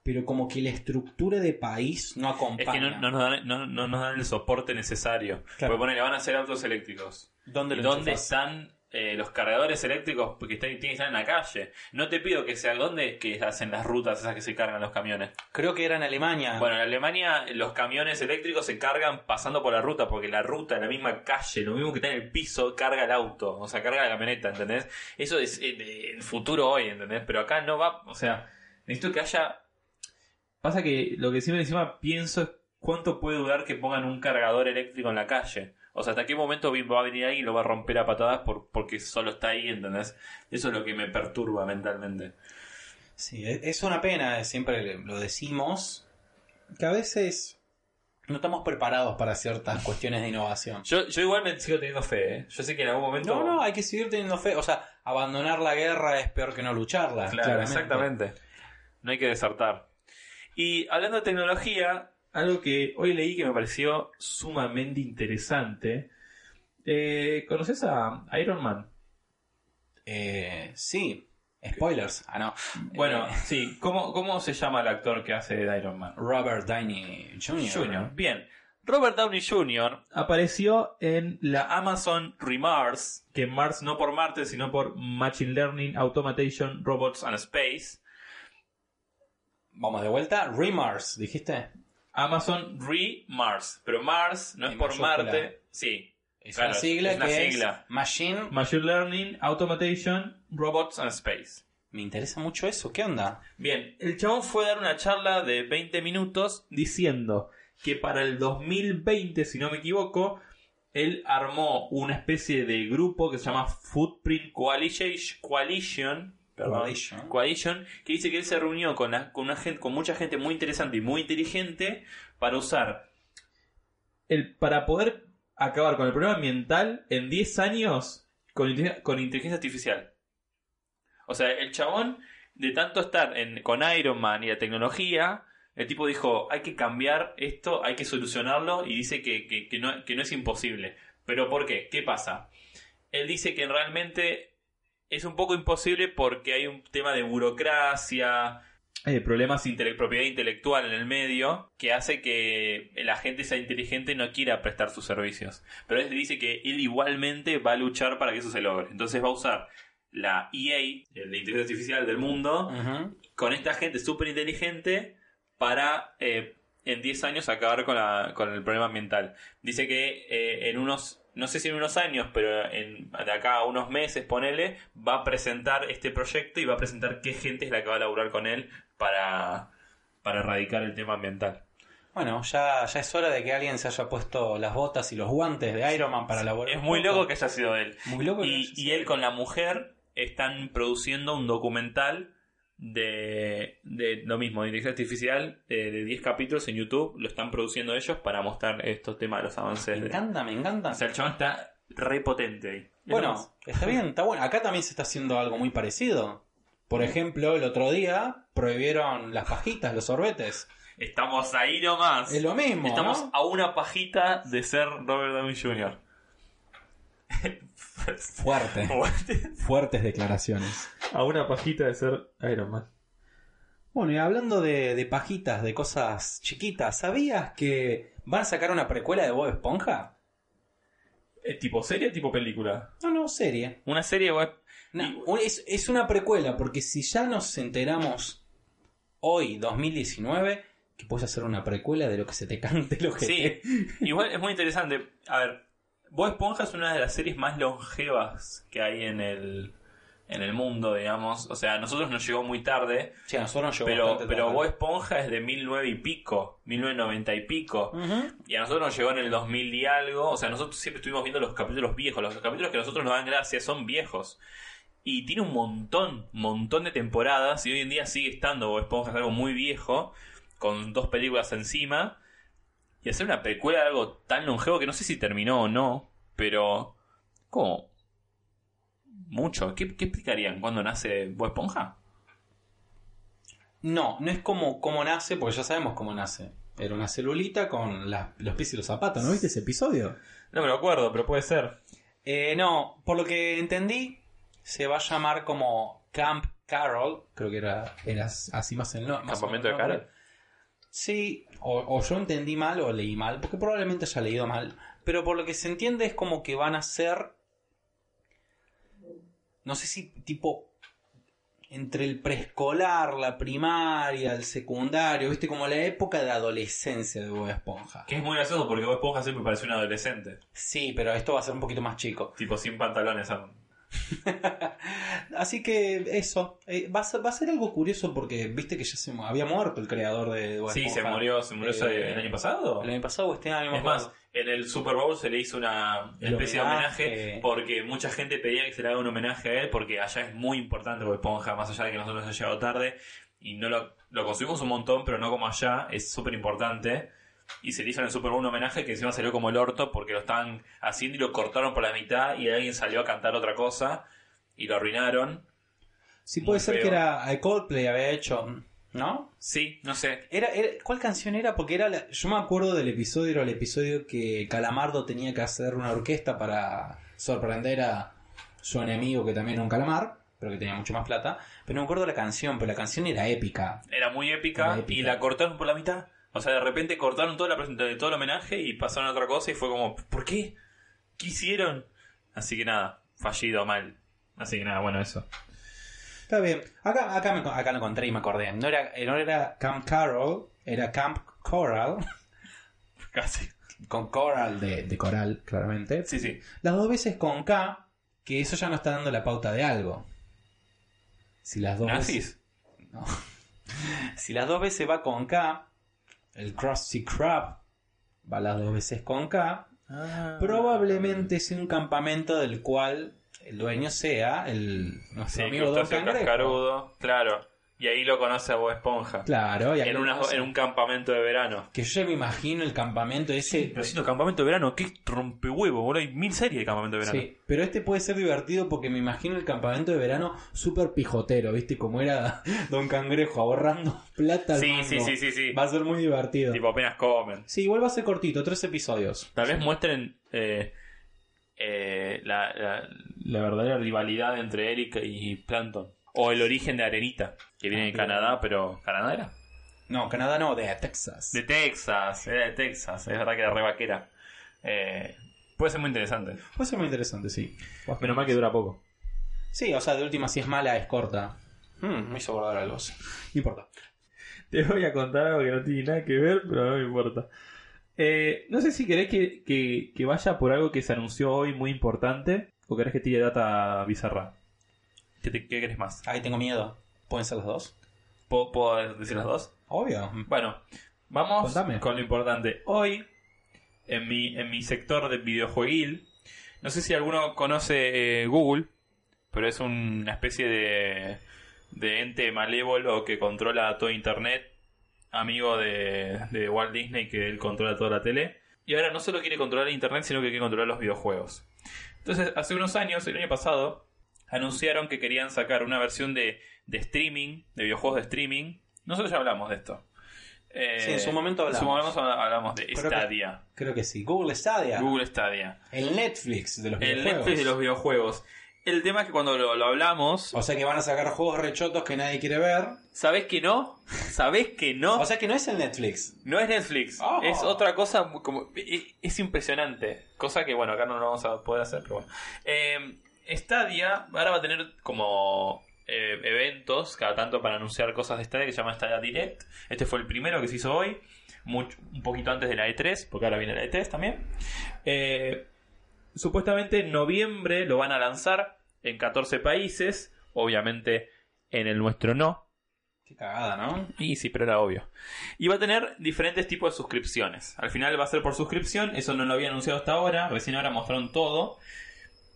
S2: pero como que la estructura de país no
S3: Es
S2: acompaña.
S3: que no, no nos dan, no, no nos dan el soporte necesario.
S2: Claro.
S3: Porque ponele, van a hacer autos eléctricos.
S2: ¿Dónde,
S3: ¿Y
S2: lo
S3: ¿Dónde están eh, los cargadores eléctricos? Porque están, tienen que estar en la calle. No te pido que sea dónde que hacen las rutas esas que se cargan los camiones.
S2: Creo que era en Alemania.
S3: Bueno, en Alemania los camiones eléctricos se cargan pasando por la ruta, porque la ruta la misma calle, lo mismo que está en el piso, carga el auto, o sea, carga la camioneta, ¿entendés? Eso es eh, el futuro hoy, ¿entendés? Pero acá no va, o sea, necesito que haya... Pasa que lo que siempre encima pienso es cuánto puede durar que pongan un cargador eléctrico en la calle. O sea, hasta qué momento va a venir alguien y lo va a romper a patadas por, porque solo está ahí, ¿entendés? Eso es lo que me perturba mentalmente.
S2: Sí, e- es una pena, siempre lo decimos, que a veces no estamos preparados para ciertas cuestiones de innovación.
S3: Yo, yo igual me sigo teniendo fe, ¿eh? Yo sé que en algún momento...
S2: No, no, hay que seguir teniendo fe. O sea, abandonar la guerra es peor que no lucharla.
S3: Claro,
S2: claramente.
S3: exactamente. No hay que desertar. Y hablando de tecnología, algo que hoy leí que me pareció sumamente interesante. Eh, ¿Conoces a Iron Man?
S2: Eh, sí. Spoilers. Ah, no.
S3: Bueno,
S2: Eh,
S3: sí. ¿Cómo, ¿Cómo se llama el actor que hace de Iron Man?
S2: Robert Downey Jr.
S3: Jr. Bien. Robert Downey Jr. apareció en la Amazon Remars, que Mars no por Marte, sino por Machine Learning, Automation, Robots and Space.
S2: Vamos de vuelta. Remars, dijiste.
S3: Amazon Re-Mars. Pero Mars no es
S2: En
S3: por
S2: mayúscula.
S3: Marte. Sí.
S2: Es
S3: Claro,
S2: una sigla
S3: es una
S2: que
S3: sigla.
S2: es Machine.
S3: Machine Learning, Automation, Robots and Space.
S2: Me interesa mucho eso. ¿Qué onda?
S3: Bien, el chabón fue a dar una charla de 20 minutos diciendo que para el 2020, si no me equivoco, él armó una especie de grupo que se llama Footprint Coalition, Coalition,
S2: Coalition.
S3: Que dice que él se reunió con, la- con, una gente, con mucha gente muy interesante y muy inteligente para usar el, para poder acabar con el problema ambiental en 10 años con, con inteligencia artificial. O sea, el chabón, de tanto estar en, con Iron Man y la tecnología, el tipo dijo, hay que cambiar esto, hay que solucionarlo, y dice que, que- que no, que no es imposible. ¿Pero por qué? ¿Qué pasa? Él dice que realmente es un poco imposible porque hay un tema de burocracia, problemas de propiedad intelectual en el medio, que hace que la gente sea inteligente y no quiera prestar sus servicios. Pero él dice que él igualmente va a luchar para que eso se logre. Entonces va a usar la EA, la inteligencia artificial del mundo, con esta gente súper inteligente para eh, en 10 años acabar con, la- con el problema ambiental. Dice que eh, en unos, no sé si en unos años, pero en, de acá a unos meses, ponele, va a presentar este proyecto y va a presentar qué gente es la que va a laburar con él para, para erradicar el tema ambiental.
S2: Bueno, ya, ya es hora de que alguien se haya puesto las botas y los guantes de Iron Man para laburar.
S3: Es muy loco que haya sido él.
S2: Muy loco que
S3: Y, él con la mujer están produciendo un documental de, de lo mismo, de inteligencia artificial, eh, de 10 capítulos en YouTube. Lo están produciendo ellos para mostrar estos temas, los avances.
S2: Me
S3: de-
S2: encanta, me encanta.
S3: O sea, el chabón está re potente ahí.
S2: Bueno, está bien, está bueno. Acá también se está haciendo algo muy parecido. Por ejemplo, el otro día prohibieron las pajitas, los sorbetes.
S3: Estamos ahí nomás.
S2: Es lo mismo.
S3: Estamos
S2: ¿no?
S3: a una pajita de ser Robert Downey Jr.
S2: Fuerte. Fuertes declaraciones.
S3: a una pajita de ser Iron Man.
S2: Bueno, y hablando de, de pajitas, de cosas chiquitas, ¿sabías que van a sacar una precuela de Bob Esponja?
S3: ¿Es Eh, tipo serie o tipo película?
S2: No, no, serie.
S3: Una serie web.
S2: No, es una precuela, porque si ya nos enteramos hoy, 2019, que puedes hacer una precuela de lo que se te cante lo que
S3: Sí, igual es muy interesante. A ver, Bob Esponja es una de las series más longevas que hay en el, en el mundo, digamos. O sea, a nosotros nos llegó muy tarde,
S2: Sí, a nosotros nos llegó
S3: pero,
S2: bastante
S3: pero
S2: tarde.
S3: Bob Esponja es de 1009 y pico, 1990 y pico. Y a nosotros nos llegó en el 2000 y algo. O sea, nosotros siempre estuvimos viendo los capítulos viejos. Los capítulos que a nosotros nos dan gracia son viejos. Y tiene un montón, montón de temporadas. Y hoy en día sigue estando Bob Esponja, es algo muy viejo. Con dos películas encima. Y hacer una precuela de algo tan longevo que no sé si terminó o no. Pero. ¿Cómo? Mucho. ¿Qué, qué explicarían cuando nace Bob Esponja?
S2: No, no es como, como nace, porque ya sabemos cómo nace. Era una celulita con los pies y los zapatos, ¿no viste ese episodio?
S3: No me lo acuerdo, pero puede ser.
S2: Eh, no, por lo que entendí, se va a llamar como Camp Carol. Creo que era, era así más en no, más o
S3: ¿Campamento de. Carol?
S2: Sí, o, o yo entendí mal o leí mal, porque probablemente haya leído mal. Pero por lo que se entiende es como que van a ser. No sé si tipo. Entre el preescolar, la primaria, el secundario, viste, como la época de adolescencia de Bob Esponja.
S3: Que es muy gracioso porque Bob Esponja siempre pareció un adolescente.
S2: Sí, pero esto va a ser un poquito más chico.
S3: Tipo sin pantalones. aún.
S2: Así que eso, eh, va, a ser, va a ser algo curioso porque viste que ya se había muerto el creador de Bob
S3: Sí, se murió, se murió
S2: Eh,
S3: el año pasado.
S2: El año pasado o este año.
S3: Es más, en el Super Bowl se le hizo una especie de
S2: homenaje.
S3: porque mucha gente pedía que se le haga un homenaje a él porque allá es muy importante Bob Esponja, más allá de que nosotros hemos llegado tarde y no lo, lo consumimos un montón, pero no como allá, es súper importante. Y se le hizo en el Super Bowl un homenaje que encima salió como el orto porque lo estaban haciendo y lo cortaron por la mitad y alguien salió a cantar otra cosa y lo arruinaron.
S2: Sí,
S3: Muy
S2: puede ser
S3: feo.
S2: que era eh, Coldplay había hecho.
S4: ¿No?
S3: Sí, no sé.
S2: Era, era- ¿Cuál canción era? Porque era la- yo me acuerdo del episodio, era el episodio que Calamardo tenía que hacer una orquesta para sorprender a su enemigo, que también era un calamar, pero que tenía mucho más plata. Pero no me acuerdo la canción, pero la canción era épica.
S3: Era muy épica,
S2: Era épica.
S3: y la cortaron por la mitad. O sea, de repente cortaron toda la presentación, todo el homenaje y pasaron a otra cosa y fue como, ¿por qué? ¿Qué hicieron? Así que nada, fallido mal. Así que nada, bueno, eso.
S2: Está bien. Acá, acá, me, acá lo encontré y me acordé. No era, no era Camp Carol, era Camp Coral.
S3: Casi.
S2: Con coral de, de coral, claramente.
S3: Sí, sí.
S2: Las dos veces con K, que eso ya no está dando la pauta de algo. Si las dos veces,
S3: ¿Nazis?
S2: si las dos veces va con K, el Krusty Krab va las dos veces con K, probablemente sea un campamento del cual el dueño sea el nuestro
S3: Sí,
S2: amigo Don Cangrejo.
S3: cascarudo, claro. Y ahí lo conoce a Bob Esponja.
S2: Claro, y
S3: En, una- en un campamento de verano.
S2: que yo ya me imagino el campamento ese.
S3: Pero siendo campamento de verano, qué rompehuevo, boludo. Hay mil series de campamento de verano.
S2: Sí, pero este puede ser divertido porque me imagino el campamento de verano súper pijotero, ¿viste? Como era Don Cangrejo ahorrando plata al
S3: Sí,
S2: mango.
S3: sí, sí, sí, sí.
S2: Va a ser muy divertido.
S3: Tipo, apenas comen.
S2: Sí, igual va a ser cortito, tres episodios.
S3: Tal vez muestren eh, eh, la, la- la verdadera rivalidad entre Eric y Plankton. O el origen de Arenita, que viene
S2: Ah,
S3: de
S2: claro.
S3: Canadá, pero ¿Canadá era?
S2: No, Canadá no, de Texas.
S3: De Texas, era de Texas. Es verdad que era re vaquera. Eh, puede ser muy interesante.
S2: Puede ser muy interesante, sí.
S3: Menos mal que dura poco.
S2: Sí, o sea, de última, si es mala, es corta.
S4: Mm, me hizo acordar algo.
S2: No importa.
S3: Te voy a contar algo que no tiene nada que ver, pero no me importa. Eh, no sé si querés que, que- que vaya por algo que se anunció hoy muy importante o querés que tire data bizarra. ¿Qué, te- qué querés más?
S2: Ahí tengo miedo. ¿Pueden ser las dos?
S3: ¿Puedo, puedo decir las dos?
S2: Obvio.
S3: Bueno, vamos
S2: Contame.
S3: con lo importante. Hoy, en mi, en mi sector de videojueguil, no sé si alguno conoce eh, Google, pero es una especie de, de ente malévolo que controla todo Internet, amigo de, de Walt Disney, que él controla toda la tele. Y ahora no solo quiere controlar Internet, sino que quiere controlar los videojuegos. Entonces, hace unos años, el año pasado, anunciaron que querían sacar una versión de, de streaming, de videojuegos de streaming. Nosotros ya hablamos de esto. Eh,
S2: Sí, en su momento
S3: En su
S2: hablamos.
S3: momento hablamos de
S2: Creo que-
S3: Stadia.
S2: Creo que sí. Google Stadia.
S3: Google Stadia.
S2: El Netflix de los
S3: El
S2: videojuegos.
S3: Netflix de los videojuegos. El tema es que cuando lo, lo hablamos,
S2: O sea que van a sacar juegos rechotos que nadie quiere ver.
S3: ¿sabés que no? ¿Sabés que no?
S2: O sea que no es el Netflix.
S3: No es Netflix,
S2: Oh.
S3: es otra cosa muy- como es, es impresionante, cosa que bueno acá no lo vamos a poder hacer, pero bueno. Eh, Stadia ahora va a tener como eh, eventos cada tanto para anunciar cosas de Stadia que se llama Stadia Direct. Este fue el primero que se hizo hoy, mucho- un poquito antes de la E3, porque ahora viene la E3 también. Eh, supuestamente en noviembre lo van a lanzar en 14 países, obviamente en el nuestro no,
S2: Qué cagada, ¿no?
S3: y sí, pero era obvio. Y va a tener diferentes tipos de suscripciones. Al final va a ser por suscripción, eso no lo había anunciado hasta ahora, recién ahora mostraron todo.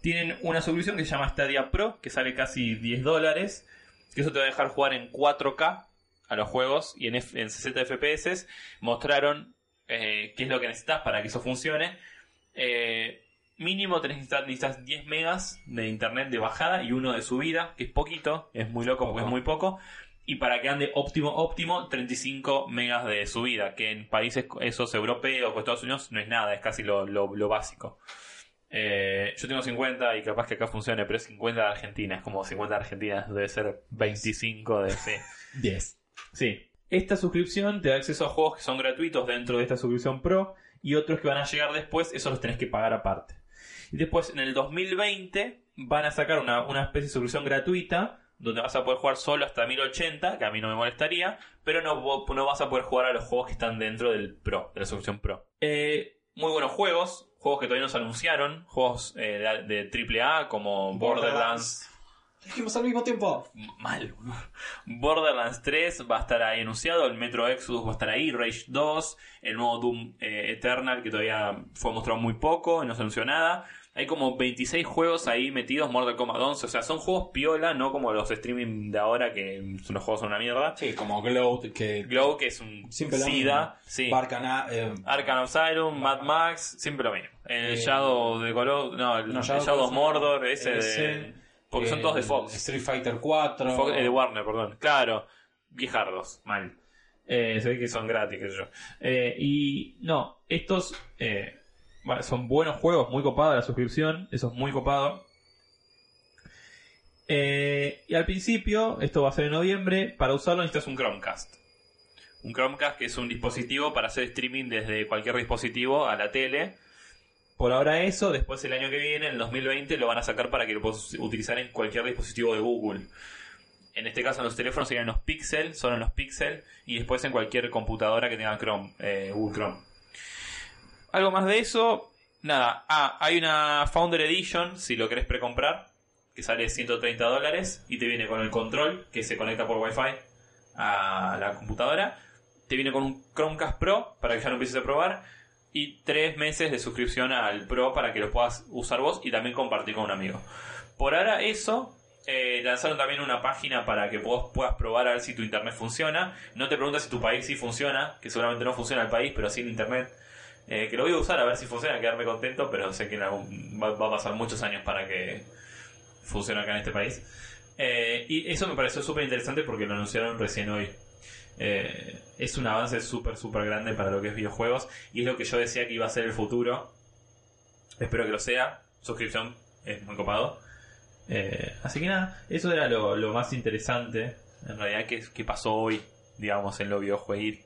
S3: Tienen una suscripción que se llama Stadia Pro, que sale casi 10 dólares, que eso te va a dejar jugar en 4K a los juegos y en, F- en 60 FPS. Mostraron eh, qué es lo que necesitas para que eso funcione. Eh, mínimo tenés necesitas 10 megas de internet de bajada y uno de subida, que es poquito, es muy loco porque es muy poco. Y para que ande óptimo, óptimo, 35 megas de subida, que en países esos europeos o Estados Unidos no es nada, es casi lo, lo- lo básico. Eh, yo tengo 50 y capaz que acá funcione, pero es 50 de Argentina, es como 50 de Argentina, debe ser 25 de... Sí.
S2: 10.
S3: Sí. Esta suscripción te da acceso a juegos que son gratuitos dentro de esta suscripción Pro y otros que van a llegar después, esos los tenés que pagar aparte. Y después en el 2020 van a sacar una, una especie de suscripción gratuita donde vas a poder jugar solo hasta 1080, que a mí no me molestaría, pero no, no vas a poder jugar a los juegos que están dentro del Pro, de la suscripción Pro. Eh, muy buenos juegos, juegos que todavía no se anunciaron, juegos eh, de, de AAA como Borderlands
S2: Dijimos al mismo tiempo.
S3: mal. boludo. Borderlands 3 va a estar ahí anunciado, el Metro Exodus va a estar ahí, Rage 2, el nuevo Doom eh, Eternal que todavía fue mostrado muy poco, no se anunció nada. Hay como 26 juegos ahí metidos, Mortal Kombat 11, o sea, son juegos piola, no como los streaming de ahora que los juegos son una mierda.
S2: Sí, como Glow, que
S3: Glow, que es un
S2: Siempre
S3: SIDA, sí.
S2: Barcana, eh,
S3: Asylum, Mad Max, siempre lo mismo. El
S2: Eh,
S3: Shadow de Color, no, el,
S2: no,
S3: el
S2: Shadow
S3: Shadow of
S2: of-
S3: Mordor, ese, de... Porque son todos de Fox.
S2: Street Fighter 4.
S3: Fox- eh, de Warner, perdón. Claro. viejardos, mal. Eh, se ve que son gratis, qué sé yo. Eh, y no, estos son buenos juegos, muy copado la suscripción, eso es muy copado. Eh, y al principio, esto va a ser en noviembre, para usarlo necesitas un Chromecast. Un Chromecast que es un dispositivo para hacer streaming desde cualquier dispositivo a la tele. Por ahora eso, después el año que viene, en el 2020, lo van a sacar para que lo puedas utilizar en cualquier dispositivo de Google. En este caso en los teléfonos serían los Pixel, solo en los Pixel, y después en cualquier computadora que tenga Chrome, eh, Google Chrome. Algo más de eso, nada. Ah, hay una Founder Edition, si lo querés precomprar, que sale 130 dólares y te viene con el control que se conecta por Wi-Fi a la computadora. Te viene con un Chromecast Pro para que ya lo empieces a probar. Y tres meses de suscripción al Pro para que lo puedas usar vos y también compartir con un amigo. Por ahora eso, eh, lanzaron también una página para que vos puedas probar a ver si tu internet funciona. No te preguntas si tu país sí funciona, que seguramente no funciona el país, pero sí el internet. Eh, que lo voy a usar a ver si funciona, quedarme contento, pero sé que va a pasar muchos años para que funcione acá en este país. Eh, y eso me pareció súper interesante porque lo anunciaron recién hoy. Eh, es un avance súper, súper grande para lo que es videojuegos y es lo que yo decía que iba a ser el futuro. Espero que lo sea. Suscripción es muy copado. Eh, así que nada, eso era lo, lo más interesante en realidad que, que pasó hoy, digamos, en lo videojueguil.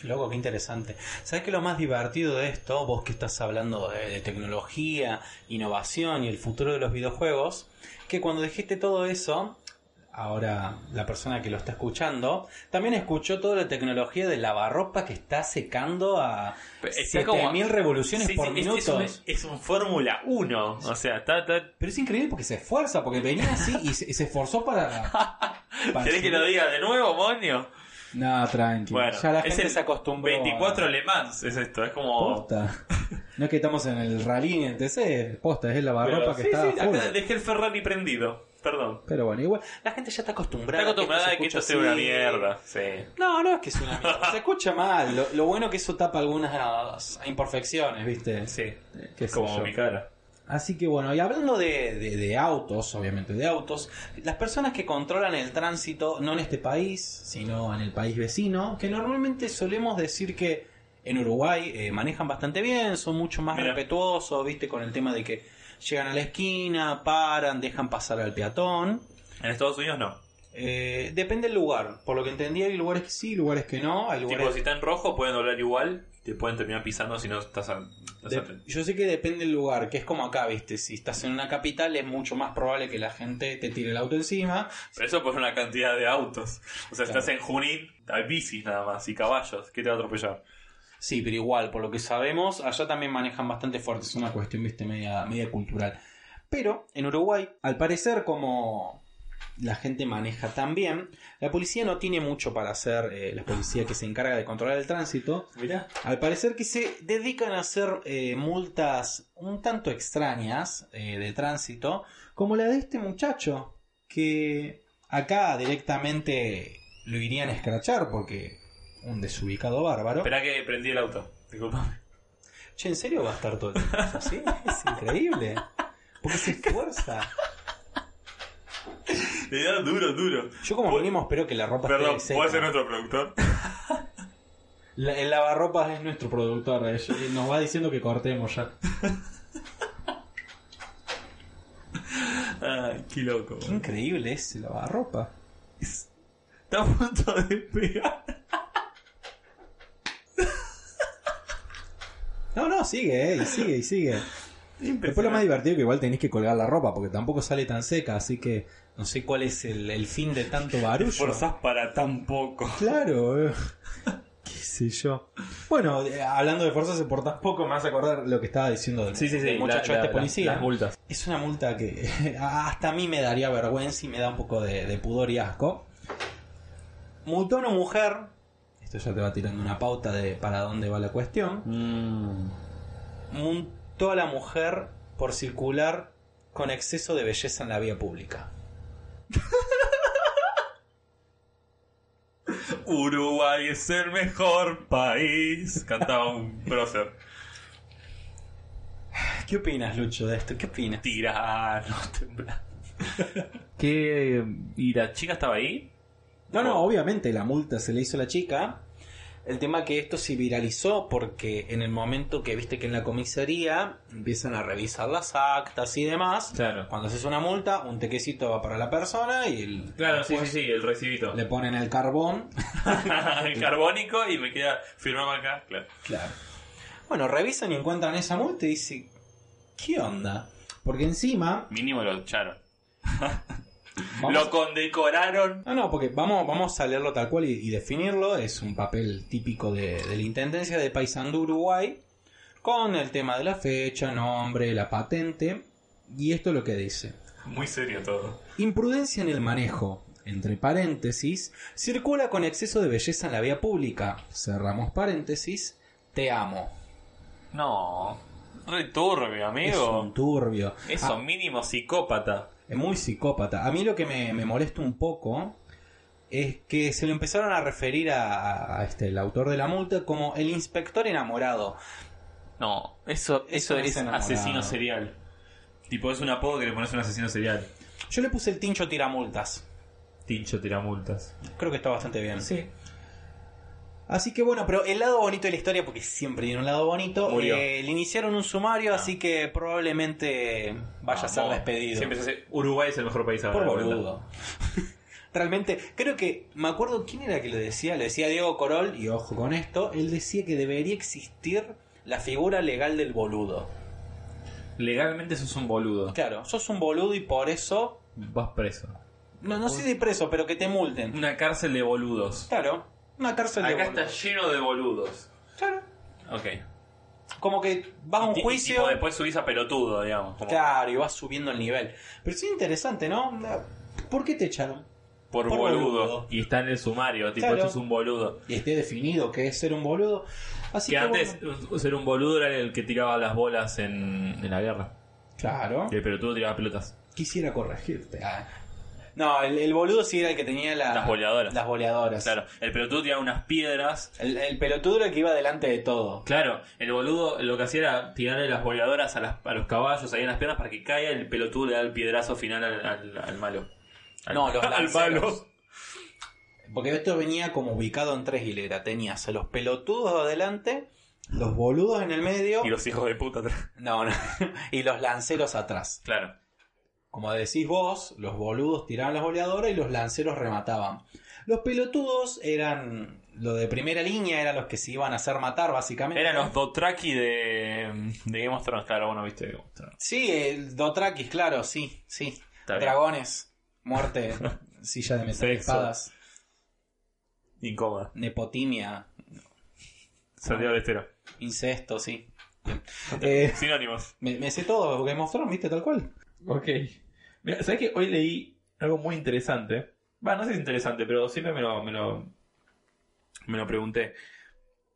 S2: Qué loco, qué interesante. ¿Sabes qué es lo más divertido de esto? Vos que estás hablando de, de tecnología, innovación y el futuro de los videojuegos, que cuando dijiste todo eso, ahora la persona que lo está escuchando, también escuchó toda la tecnología del lavarropa que está secando a
S3: Está como-
S2: 7000 revoluciones
S3: Sí,
S2: por
S3: sí, es-
S2: minuto.
S3: Es, un, es un Fórmula 1. O sea, está, está-
S5: Pero es increíble porque se esfuerza, porque venía así y se, y se esforzó para. para
S3: ¿Querés que lo diga de nuevo, Monio?
S5: No, tranqui.
S3: Bueno,
S2: Ya la
S3: es
S2: gente
S3: el
S2: se acostumbró
S3: 24
S2: a-
S3: Le Mans es esto, es como...
S5: Posta. No es que estamos en el rally en TC, posta, es el lavarropa
S3: Pero-
S5: que
S3: sí,
S5: está
S3: sí, acá dejé el Ferrari prendido, perdón.
S5: Pero bueno, igual.
S2: La gente ya está acostumbrada.
S3: Está acostumbrada a que
S2: se
S3: esto sea una mierda. Sí.
S2: No, no es que es una mierda. Se escucha mal. Lo, lo bueno que eso tapa algunas imperfecciones, ¿viste?
S3: Sí,
S5: sé
S3: como
S5: yo.
S3: mi cara.
S5: Así que bueno, y hablando
S2: Hablando de, de- de autos, obviamente de autos, las personas que controlan el tránsito, no en este país,
S5: sino en el país vecino,
S2: que normalmente solemos decir que en Uruguay eh, manejan bastante bien, son mucho más
S3: Mira.
S2: respetuosos, ¿viste? Con el tema de que llegan a la esquina, paran, dejan pasar al peatón.
S3: En Estados Unidos no.
S2: Eh, depende del lugar. Por lo que entendí, hay lugares que sí, lugares que no. Hay lugares
S3: Tipo, si está en rojo pueden doblar igual, te pueden terminar pisando si no estás, a- estás
S2: yo sé que depende del lugar, que es como acá, ¿viste? Si estás en una capital es mucho más probable que la gente te tire el auto encima.
S3: Pero eso por una cantidad de autos. O sea,
S2: Claro.
S3: estás en Junín, hay bicis nada más y caballos. ¿Qué te va a atropellar?
S2: Sí, pero igual, por lo que sabemos, allá también manejan bastante fuerte. Es una cuestión, ¿viste? Media, media cultural. Pero en Uruguay, al parecer, como la gente maneja tan bien, la policía no tiene mucho para hacer, eh, la policía que se encarga de controlar el tránsito,
S3: Mirá.
S2: Al parecer que se dedican a hacer eh, multas un tanto extrañas eh, de tránsito, como la de este muchacho, que acá directamente lo irían a escrachar porque un desubicado bárbaro.
S3: Espera que prendí el auto. Disculpame.
S2: Che, ¿en serio va a estar todo el tiempo así? Es increíble. Porque se esfuerza.
S3: Le da duro, duro.
S2: Yo como
S3: Pu-
S2: mínimo espero que la ropa
S3: Perdón,
S2: esté
S3: ¿puedo ser nuestro productor?
S2: La- el lavarropas es nuestro
S5: productor eh, nos va diciendo que cortemos ya.
S3: Ay, qué loco.
S2: Qué increíble es el lavarropa.
S3: Está a punto de pegar.
S5: No, no, sigue, eh, y sigue, y sigue. Después lo más divertido es que igual tenés que colgar la ropa porque tampoco sale tan seca, así que
S2: No sé cuál es el, el fin de tanto barullo.
S3: Forzás para tan poco.
S5: Claro, eh. qué sé yo. Bueno, eh, hablando de fuerza se por tan poco me vas a acordar lo que estaba diciendo del, del muchacho este policía.
S3: Las multas.
S5: Es una multa que hasta a mí me daría vergüenza y me da un poco de, de pudor y asco. Multó a una mujer. Esto ya te va tirando una pauta de para dónde va la cuestión.
S3: Mm.
S2: Multó a la mujer por circular con exceso de belleza en la vía pública.
S3: Uruguay es el mejor país. Cantaba un prócer.
S2: ¿Qué opinas, Lucho, de esto? ¿Qué opinas?
S3: Tirano, temblar. ¿Qué? ¿Y la chica estaba ahí?
S2: No, no, obviamente la multa se le hizo a la chica. El tema que esto se viralizó porque en el momento que viste que en la comisaría empiezan a revisar las actas y demás,
S3: Claro.
S2: cuando haces una multa, un tequecito va para la persona y el-
S3: Claro, sí, sí, sí, el recibito.
S2: le ponen el carbón.
S3: el carbónico y me queda firmado acá, claro.
S2: Claro. Bueno, revisan y encuentran esa multa y dicen, ¿qué onda? Porque encima...
S3: Mínimo lo echaron.
S2: vamos-
S3: Lo condecoraron.
S2: No, no, porque vamos, vamos a leerlo tal cual y, y definirlo. Es un papel típico de, de la Intendencia de Paysandú, Uruguay, con el tema de la fecha, nombre, la patente. Y esto es lo que dice.
S3: Muy serio todo.
S2: Imprudencia en el manejo, entre paréntesis, circula con exceso de belleza en la vía pública. Cerramos paréntesis, te amo.
S3: No. Re turbio,
S2: Es
S3: amigo.
S2: un turbio.
S3: Eso,
S2: Ah,
S3: mínimo psicópata.
S2: Es muy psicópata. A mí lo que me, me molesta un poco es que se lo empezaron a referir a, a este, el autor de la multa como el inspector enamorado.
S3: No, eso, eso
S2: Eso es
S3: es
S2: enamorado.
S3: asesino serial. Tipo, es un apodo que le pones a un asesino serial.
S2: Yo le puse el tincho tiramultas.
S3: Tincho tiramultas.
S2: Creo que está bastante bien.
S3: Sí.
S2: Así que bueno, pero el lado bonito de la historia, porque siempre tiene un lado bonito,
S3: Murió.
S2: eh, le iniciaron un sumario, así que probablemente vaya a ser
S3: Vamos.
S2: despedido.
S3: Siempre se hace. Uruguay es el mejor país ahora.
S2: Por boludo. Realmente, creo que, me acuerdo quién era que le decía, le decía Diego Corol, y ojo con esto, él decía que debería existir la figura legal del boludo.
S3: Legalmente sos un boludo.
S2: Claro, sos un boludo y por eso,
S3: Vas preso.
S2: no, no sé preso, pero que te multen.
S3: Una cárcel de boludos.
S2: Claro, una cárcel de
S3: Acá
S2: boludo.
S3: está lleno de boludos.
S2: Claro.
S3: Ok.
S2: Como que vas a un
S3: Y y
S2: juicio...
S3: tipo, después subís a pelotudo, digamos. como
S2: Claro, y vas subiendo el nivel. Pero es interesante, ¿no? ¿Por qué te echaron?
S3: por,
S2: por
S3: boludo.
S2: boludo.
S3: Y está en el sumario, tipo,
S2: Claro.
S3: esto es un boludo.
S2: Y esté definido que es ser un boludo. Así
S3: que
S2: que,
S3: antes
S2: bueno.
S3: ser un boludo era el que tiraba las bolas en, en la guerra.
S2: Claro.
S3: Y el pelotudo tiraba pelotas.
S2: Quisiera corregirte. Ah. No, el, el boludo sí era el que tenía la-
S3: Las boleadoras.
S2: Las boleadoras.
S3: Claro, el pelotudo tiraba unas piedras.
S2: El, el pelotudo era el que iba delante de todo.
S3: Claro, el boludo lo que hacía era tirarle las boleadoras a, las- a los caballos ahí en las piernas para que caiga. El pelotudo le da el piedrazo final al, al- al malo. Al,
S2: No, los
S3: al
S2: lanceros.
S3: malo.
S2: Porque esto venía como ubicado en tres hileras. Tenías a los pelotudos adelante, los boludos en el medio.
S3: Y los hijos de puta atrás.
S2: No, no. y los lanceros atrás.
S3: Claro.
S2: Como decís vos, los boludos tiraban las boleadoras y los lanceros remataban. Los pelotudos eran lo de primera línea, eran los que se iban a hacer matar básicamente.
S3: Eran los Dotraki de, de Game of Thrones. Claro, bueno, viste Game of Thrones.
S2: Sí, el claro, sí, sí. Dragones, muerte, silla de metal,
S3: Sexo.
S2: espadas,
S3: Incómoda.
S2: nepotimia,
S3: Santiago del Estero.
S2: incesto, sí. Eh,
S3: Sinónimos.
S2: me, me sé todo, Game of Thrones, viste, tal cual.
S3: Ok. Mira, ¿sabes que hoy leí algo muy interesante? Va, no sé si es interesante, pero siempre me lo, me lo, me lo pregunté.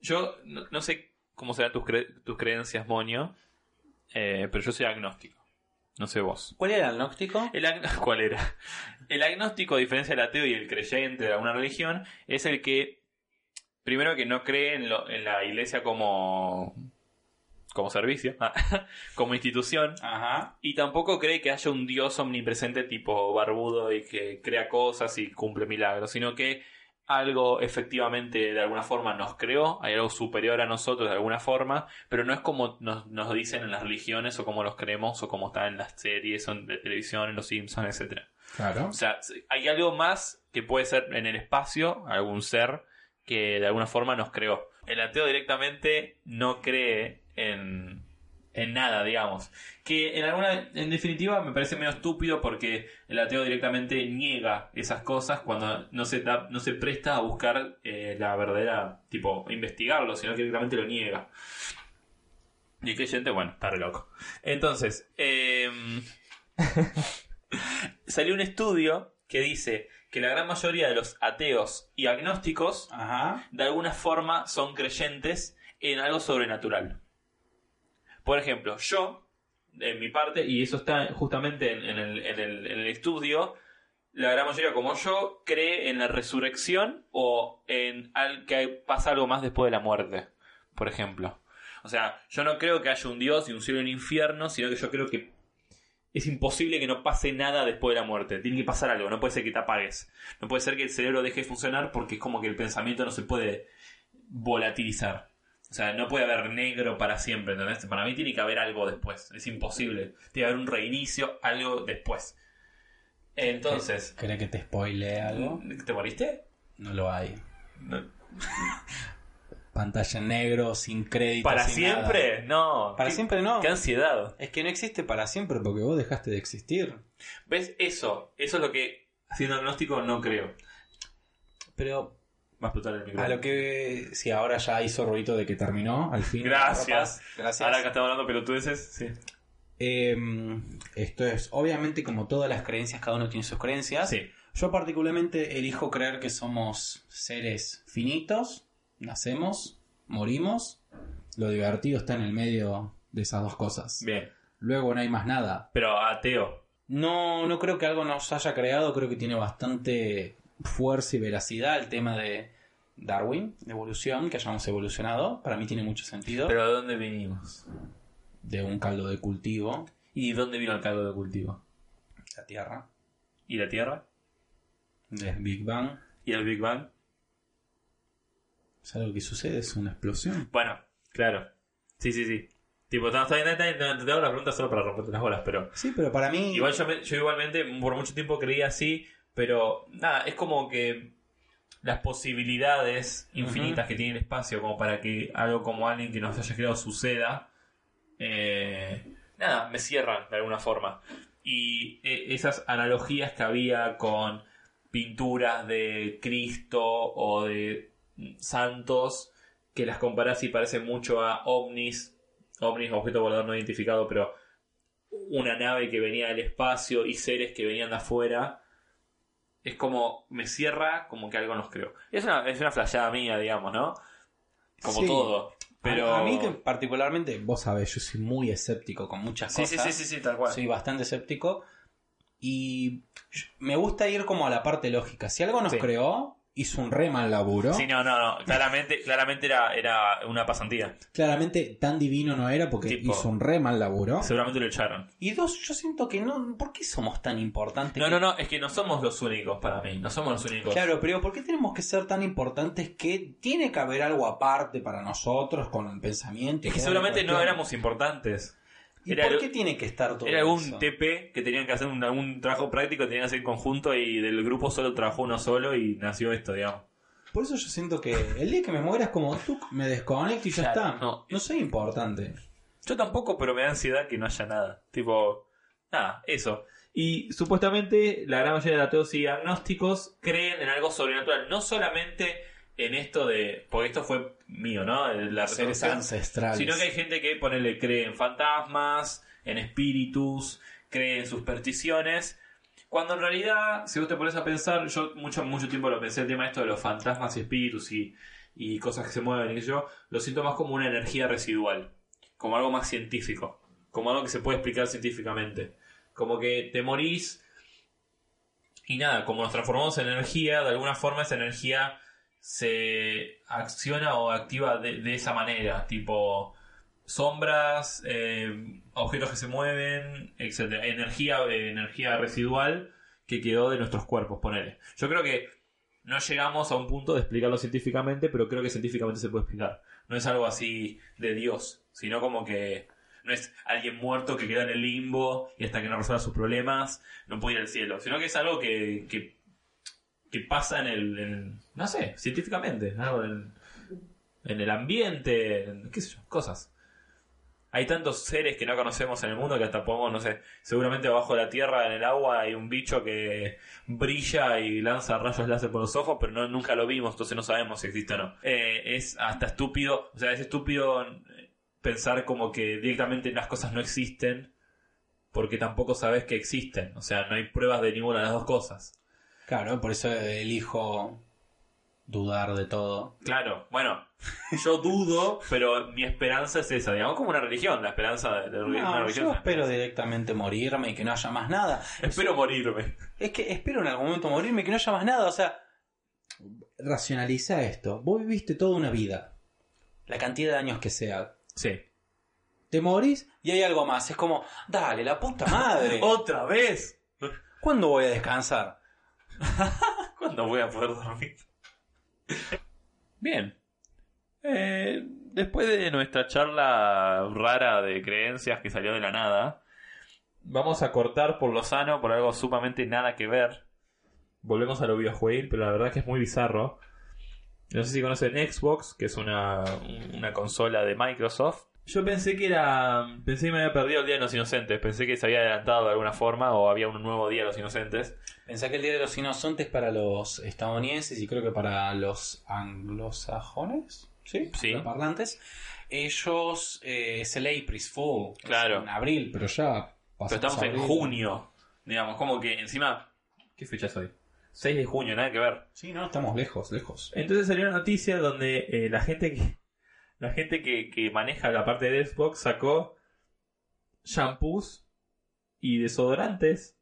S3: Yo no, no sé cómo serán tus, cre- tus creencias, Moño, eh, pero yo soy agnóstico. No sé vos.
S2: ¿Cuál era el gnóstico?
S3: El agn- ¿Cuál era? El agnóstico, a diferencia del ateo y el creyente de alguna religión, es el que, primero que no cree en, lo- en la iglesia como, como servicio, como institución,
S2: Ajá.
S3: y tampoco cree que haya un dios omnipresente tipo barbudo y que crea cosas y cumple milagros, sino que algo efectivamente de alguna forma nos creó, hay algo superior a nosotros de alguna forma, pero no es como nos, nos dicen en las religiones o como los creemos o como está en las series o de televisión, en los Simpsons, etcétera.
S2: Claro.
S3: O sea, hay algo más que puede ser en el espacio, algún ser que de alguna forma nos creó. El ateo directamente no cree en, en nada, digamos. Que en alguna, en definitiva me parece medio estúpido porque el ateo directamente niega esas cosas cuando no se da, no se presta a buscar eh, la verdadera, tipo, investigarlo, sino que directamente lo niega. Y el creyente, bueno, está re loco. Entonces, em, salió un estudio que dice que la gran mayoría de los ateos y agnósticos
S2: Ajá.
S3: de alguna forma son creyentes en algo sobrenatural. Por ejemplo, yo, en mi parte, y eso está justamente en, en el, en el- en el estudio, la gran mayoría como yo cree en la resurrección o en al, que pasa algo más después de la muerte, por ejemplo. O sea, yo no creo que haya un Dios y un cielo y un infierno, sino que yo creo que es imposible que no pase nada después de la muerte. Tiene que pasar algo, no puede ser que te apagues. No puede ser que el cerebro deje de funcionar porque es como que el pensamiento no se puede volatilizar. O sea, no puede haber negro para siempre, ¿entendés? Para mí tiene que haber algo después. Es imposible. Tiene que haber un reinicio, algo después. Entonces,
S2: ¿Querés que te spoile algo?
S3: ¿te moriste?
S2: No lo hay.
S3: No.
S2: Pantalla en negro, sin crédito.
S3: ¿Para
S2: sin
S3: siempre?
S2: nada.
S3: No.
S2: Para
S3: ¿Qué-
S2: siempre no.
S3: Qué ansiedad.
S2: Es que no existe para siempre porque vos dejaste de existir.
S3: ¿Ves? Eso. Eso es lo que, haciendo agnóstico, no creo.
S2: Pero
S3: Va a explotar el micrófono.
S2: a lo que. Sí, ahora ya hizo ruido de que terminó, al fin.
S3: Gracias.
S2: Gracias.
S3: Ahora que estamos hablando pelotudeces, sí.
S2: Eh, esto es, obviamente, como todas las creencias, cada uno tiene sus creencias.
S3: Sí.
S2: Yo particularmente elijo creer que somos seres finitos, nacemos, morimos, lo divertido está en el medio de esas dos cosas.
S3: Bien.
S2: Luego no hay más nada.
S3: Pero ateo.
S2: No, no creo que algo nos haya creado, creo que tiene bastante fuerza y veracidad el tema de Darwin, de evolución, que hayamos evolucionado. Para mí tiene mucho sentido.
S3: Pero ¿de dónde venimos?
S2: De un caldo de cultivo,
S3: ¿Y dónde vino el caldo de cultivo?
S2: la Tierra,
S3: ¿Y la Tierra?
S2: del Big Bang.
S3: ¿Y el Big Bang?
S2: Es algo que sucede, es una explosión.
S3: Bueno, claro. Sí, sí, sí. Tipo, no, está bien, está bien, no, te hago la pregunta solo para romperte las bolas, pero...
S2: Sí, pero para mí...
S3: Igual yo, me- yo igualmente por mucho tiempo creía así, pero nada, es como que las posibilidades infinitas que tiene el espacio como para que algo como alguien que nos haya creado suceda, eh, nada, me cierran de alguna forma. Y eh, esas analogías que había con pinturas de Cristo o de santos, que las comparás y parecen mucho a ovnis, ovnis, objeto volador no identificado, pero una nave que venía del espacio y seres que venían de afuera. Es como, me cierra como que algo nos creó. Es una, es una flasheada mía, digamos, ¿no? Como
S2: Sí.
S3: todo. Pero...
S2: A, a mí que particularmente, vos sabés, yo soy muy escéptico con muchas
S3: Sí,
S2: cosas.
S3: sí, sí, sí, sí, tal cual.
S2: Soy bastante escéptico. Y me gusta ir como a la parte lógica. Si algo nos
S3: Sí.
S2: creó, hizo un re mal laburo.
S3: Sí, no, no, no. Claramente, claramente era, era una pasantía.
S2: Claramente tan divino no era porque
S3: Tipo-
S2: hizo un re mal laburo.
S3: Seguramente lo echaron.
S2: Y dos, yo siento que no. ¿Por qué somos tan importantes?
S3: No, no, no, es que no somos los únicos para mí. No somos los únicos.
S2: Claro, pero ¿por qué tenemos que ser tan importantes que tiene que haber algo aparte para nosotros con el pensamiento? y
S3: Es que
S2: toda la
S3: seguramente no
S2: cuestión?
S3: éramos importantes.
S2: ¿Y
S3: era
S2: por qué tiene que estar todo
S3: Era algún? TP que tenían que hacer un, algún trabajo práctico, tenían que hacer en conjunto y del grupo solo trabajó uno solo y nació esto, digamos.
S2: Por eso yo siento que el día que me muera es como tú me desconecto y ya
S3: Claro,
S2: está.
S3: no.
S2: no soy importante.
S3: Yo tampoco, pero me da ansiedad que no haya nada. Tipo, nada, eso. Y supuestamente la gran mayoría de ateos y agnósticos creen en algo sobrenatural. No solamente en esto de. Porque esto fue mío, ¿no? La
S2: Seres ancestrales.
S3: Sino que hay gente que ponele, cree en fantasmas, en espíritus, cree en supersticiones. Cuando en realidad, si vos te pones a pensar, yo mucho, mucho tiempo lo pensé el tema esto de los fantasmas y espíritus y, y cosas que se mueven y yo, lo siento más como una energía residual, como algo más científico, como algo que se puede explicar científicamente. Como que te morís y nada, como nos transformamos en energía, de alguna forma esa energía se acciona o activa de, de esa manera, tipo sombras, eh, objetos que se mueven, etcétera, energía, eh, energía residual que quedó de nuestros cuerpos, ponele. Yo creo que no llegamos a un punto de explicarlo científicamente, pero creo que científicamente se puede explicar. No es algo así de Dios, sino como que no es alguien muerto que queda en el limbo y hasta que no resuelva sus problemas no puede ir al cielo, sino que es algo que, que, que pasa en el, en- no sé, científicamente, algo en, en el ambiente, en- qué sé yo, cosas. Hay tantos seres que no conocemos en el mundo que hasta podemos, no sé, seguramente abajo de la tierra, en el agua, hay un bicho que brilla y lanza rayos láser por los ojos, pero no, nunca lo vimos, entonces no sabemos si existe o no. Eh, es hasta estúpido, o sea, es estúpido eh, pensar como que directamente las cosas no existen porque tampoco sabes que existen. O sea, no hay pruebas de ninguna de las dos cosas.
S2: Claro, por eso elijo dudar de todo.
S3: Claro, bueno, yo dudo, pero mi esperanza es esa, digamos, como una religión, la esperanza de, de una
S2: No,
S3: religión.
S2: yo espero directamente morirme y que no haya más nada.
S3: Espero morirme.
S2: Es que espero en algún momento morirme y que no haya más nada. O sea, racionaliza esto. Vos viviste toda una vida. La cantidad de años que sea.
S3: Sí.
S2: te morís y hay algo más. Es como, dale, la puta madre.
S3: ¡Otra vez!
S2: ¿Cuándo voy a descansar?
S3: ¿Cuándo voy a poder dormir? Bien. Eh, después de nuestra charla rara de creencias que salió de la nada, vamos a cortar por lo sano, por algo sumamente nada que ver. Volvemos a lo videojuegil, pero la verdad que es muy bizarro. No sé si conocen Xbox, que es una, una consola de Microsoft. Yo pensé que era. Pensé que me había perdido el Día de los Inocentes. Pensé que se había adelantado de alguna forma o había un nuevo Día de los Inocentes.
S2: Pensé que el Día de los Inocentes para los estadounidenses y creo que para los anglosajones, ¿sí?
S3: Sí.
S2: Los parlantes, ellos eh, es el April Fool.
S3: Claro.
S2: En abril, pero ya
S3: Pero estamos en junio. Digamos, como que encima. ¿Qué fecha es hoy? 6 de junio, nada que ver.
S2: Sí, no, estamos lejos, lejos.
S3: Entonces salió una noticia donde eh, la gente que la gente que, que maneja la parte de Xbox sacó shampoos y desodorantes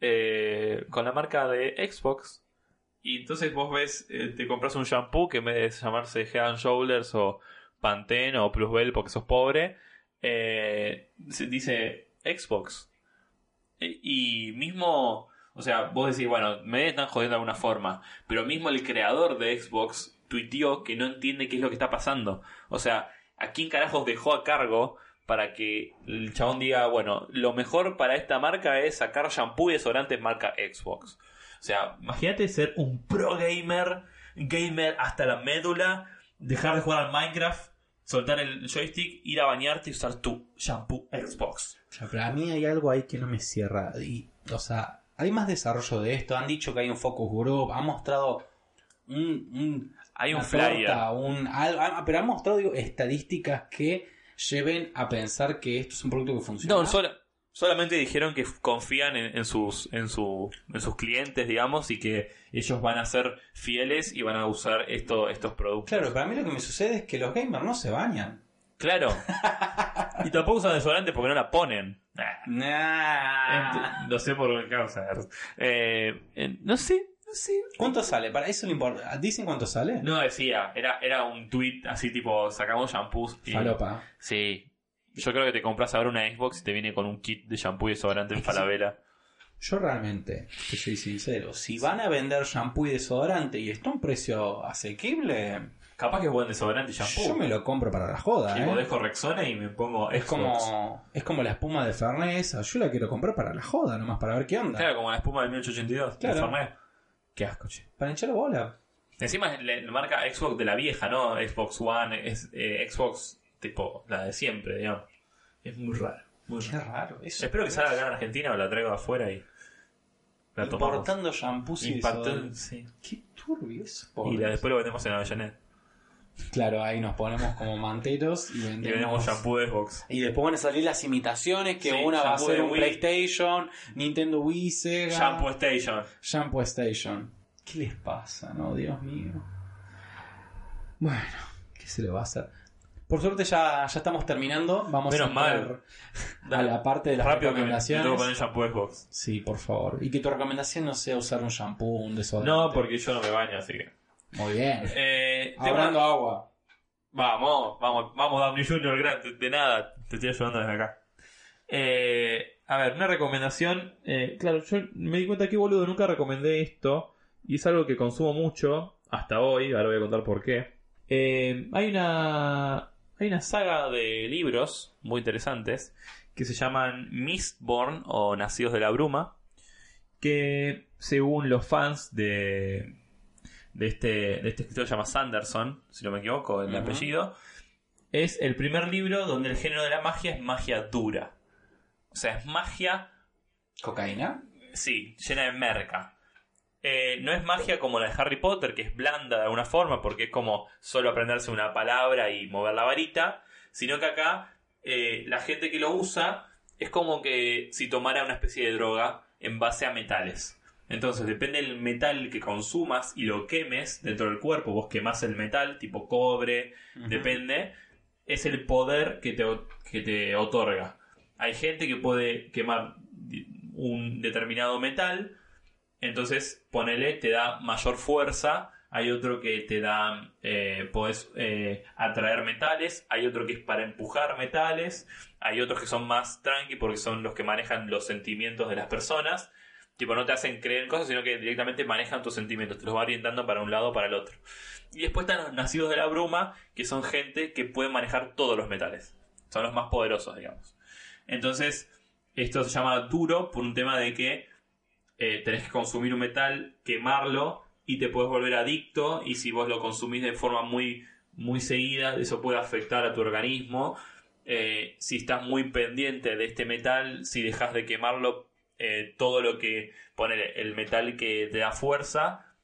S3: eh, con la marca de Xbox. Y entonces vos ves, eh, te compras un shampoo que en vez de llamarse Head Shoulders o Pantene o Plusbel porque sos pobre, eh, dice Xbox. E- Y mismo, o sea, vos decís, bueno, me están jodiendo de alguna forma, pero mismo el creador de Xbox tuiteó que no entiende qué es lo que está pasando. O sea, ¿a quién carajos dejó a cargo para que el chabón diga, bueno, lo mejor para esta marca es sacar shampoo y desodorante marca Xbox? O sea, imagínate ser un pro gamer, gamer hasta la médula, dejar de jugar al Minecraft, soltar el joystick, ir a bañarte y usar tu shampoo Xbox.
S2: Pero a mí hay algo ahí que no me cierra. Y, o sea, hay más desarrollo de esto. Han dicho que hay un focus group. Han mostrado un
S3: Hay un flyer.
S2: torta, un, pero han mostrado digo, estadísticas que lleven a pensar que esto es un producto que funciona.
S3: No, sola- solamente dijeron que confían en, en sus, en, su, en sus clientes, digamos, y que ellos van a ser fieles y van a usar esto, estos productos.
S2: Claro, para mí lo que me sucede es que los gamers no se bañan.
S3: Claro. y tampoco usan desodorante porque no la ponen. Nah.
S2: Nah.
S3: Ent- No sé por qué causa. Eh, no sé, sé.
S2: ¿Cuánto sale? Para eso le importa. ¿Dicen cuánto sale?
S3: No decía, era, era un tweet así tipo, sacamos shampoos. Y,
S2: Falopa.
S3: Sí. Yo creo que te compras ahora una Xbox y te viene con un kit de shampoo y desodorante en Falabella.
S2: Yo realmente, te soy sincero, si van a vender shampoo y desodorante y está a un precio asequible,
S3: Capaz que es buen desodorante y shampoo.
S2: yo me lo compro para la joda.
S3: Y
S2: ¿eh?
S3: dejo Rexona y me pongo
S2: Es
S3: Xbox.
S2: como, es como la espuma de Fernesa. Yo la quiero comprar para la joda, nomás para ver qué onda.
S3: Claro, como la espuma del 1882.
S2: Claro.
S3: de Fernet. Qué asco, che.
S2: Para hinchar bola.
S3: Encima es la marca Xbox de la vieja, ¿no? Xbox One, es eh, Xbox tipo la de siempre, digamos. Es muy raro. Muy
S2: Qué
S3: raro.
S2: raro. Eso.
S3: Espero que salga acá en Argentina o la traigo afuera y la tomamos.
S2: Importando shampoos y
S3: Impactó- sí.
S2: Qué turbio eso.
S3: Y la, después lo vendemos en Avellaneda.
S2: Claro, ahí nos ponemos como manteros y
S3: Y
S2: vendemos.
S3: vendemos shampoo de Xbox.
S2: Y después van a salir las imitaciones que
S3: Sí,
S2: una va a ser un
S3: Wii.
S2: PlayStation, Nintendo Wii, Sega.
S3: Shampoo Station.
S2: Shampoo Station. ¿Qué les pasa, no? Dios mío. Bueno, ¿qué se le va a hacer? Por suerte ya, ya estamos terminando. Vamos
S3: Menos
S2: a
S3: mal.
S2: a la parte de las
S3: Rápido que me, me
S2: recomendaciones.
S3: tengo que poner shampoo Xbox.
S2: Sí, por favor. Y que tu recomendación no sea usar un shampoo un desodorante.
S3: No, porque yo no me baño, así que.
S2: Muy bien.
S3: Eh,
S2: Ahorrando agua.
S3: Vamos, vamos, vamos, Downey Jr. gran- de, de nada, te estoy ayudando desde acá. Eh, a ver, una recomendación. eh, claro, yo me di cuenta que boludo, nunca recomendé esto. Y es algo que consumo mucho hasta hoy. Ahora voy a contar por qué. Eh, hay una. Hay una saga de libros muy interesantes que se llaman Mistborn o Nacidos de la Bruma. Que según los fans de, de este, de este escritor se llama Sanderson, si no me equivoco, el apellido, es el primer libro donde el género de la magia es magia dura. O sea, es magia,
S2: ¿Cocaína?
S3: sí, llena de merca. Eh, no es magia como la de Harry Potter, que es blanda de alguna forma, porque es como solo aprenderse una palabra y mover la varita, sino que acá eh, la gente que lo usa es como que si tomara una especie de droga en base a metales. Entonces, depende del metal que consumas y lo quemes dentro del cuerpo, vos quemás el metal, tipo cobre, depende, es el poder que te, que te otorga. Hay gente que puede quemar un determinado metal, entonces ponele, te da mayor fuerza. Hay otro que te da, eh, podés eh, atraer metales, hay otro que es para empujar metales, hay otros que son más tranqui porque son los que manejan los sentimientos de las personas. Tipo, no te hacen creer en cosas, sino que directamente manejan tus sentimientos, te los va orientando para un lado o para el otro. Y después están los nacidos de la bruma, que son gente que puede manejar todos los metales. Son los más poderosos, digamos. Entonces, esto se llama duro por un tema de que eh, tenés que consumir un metal, quemarlo y te puedes volver adicto y si vos lo consumís de forma muy, muy seguida, eso puede afectar a tu organismo. Eh, si estás muy pendiente de este metal, si dejas de quemarlo, eh, todo lo que pone el metal que te da fuerza,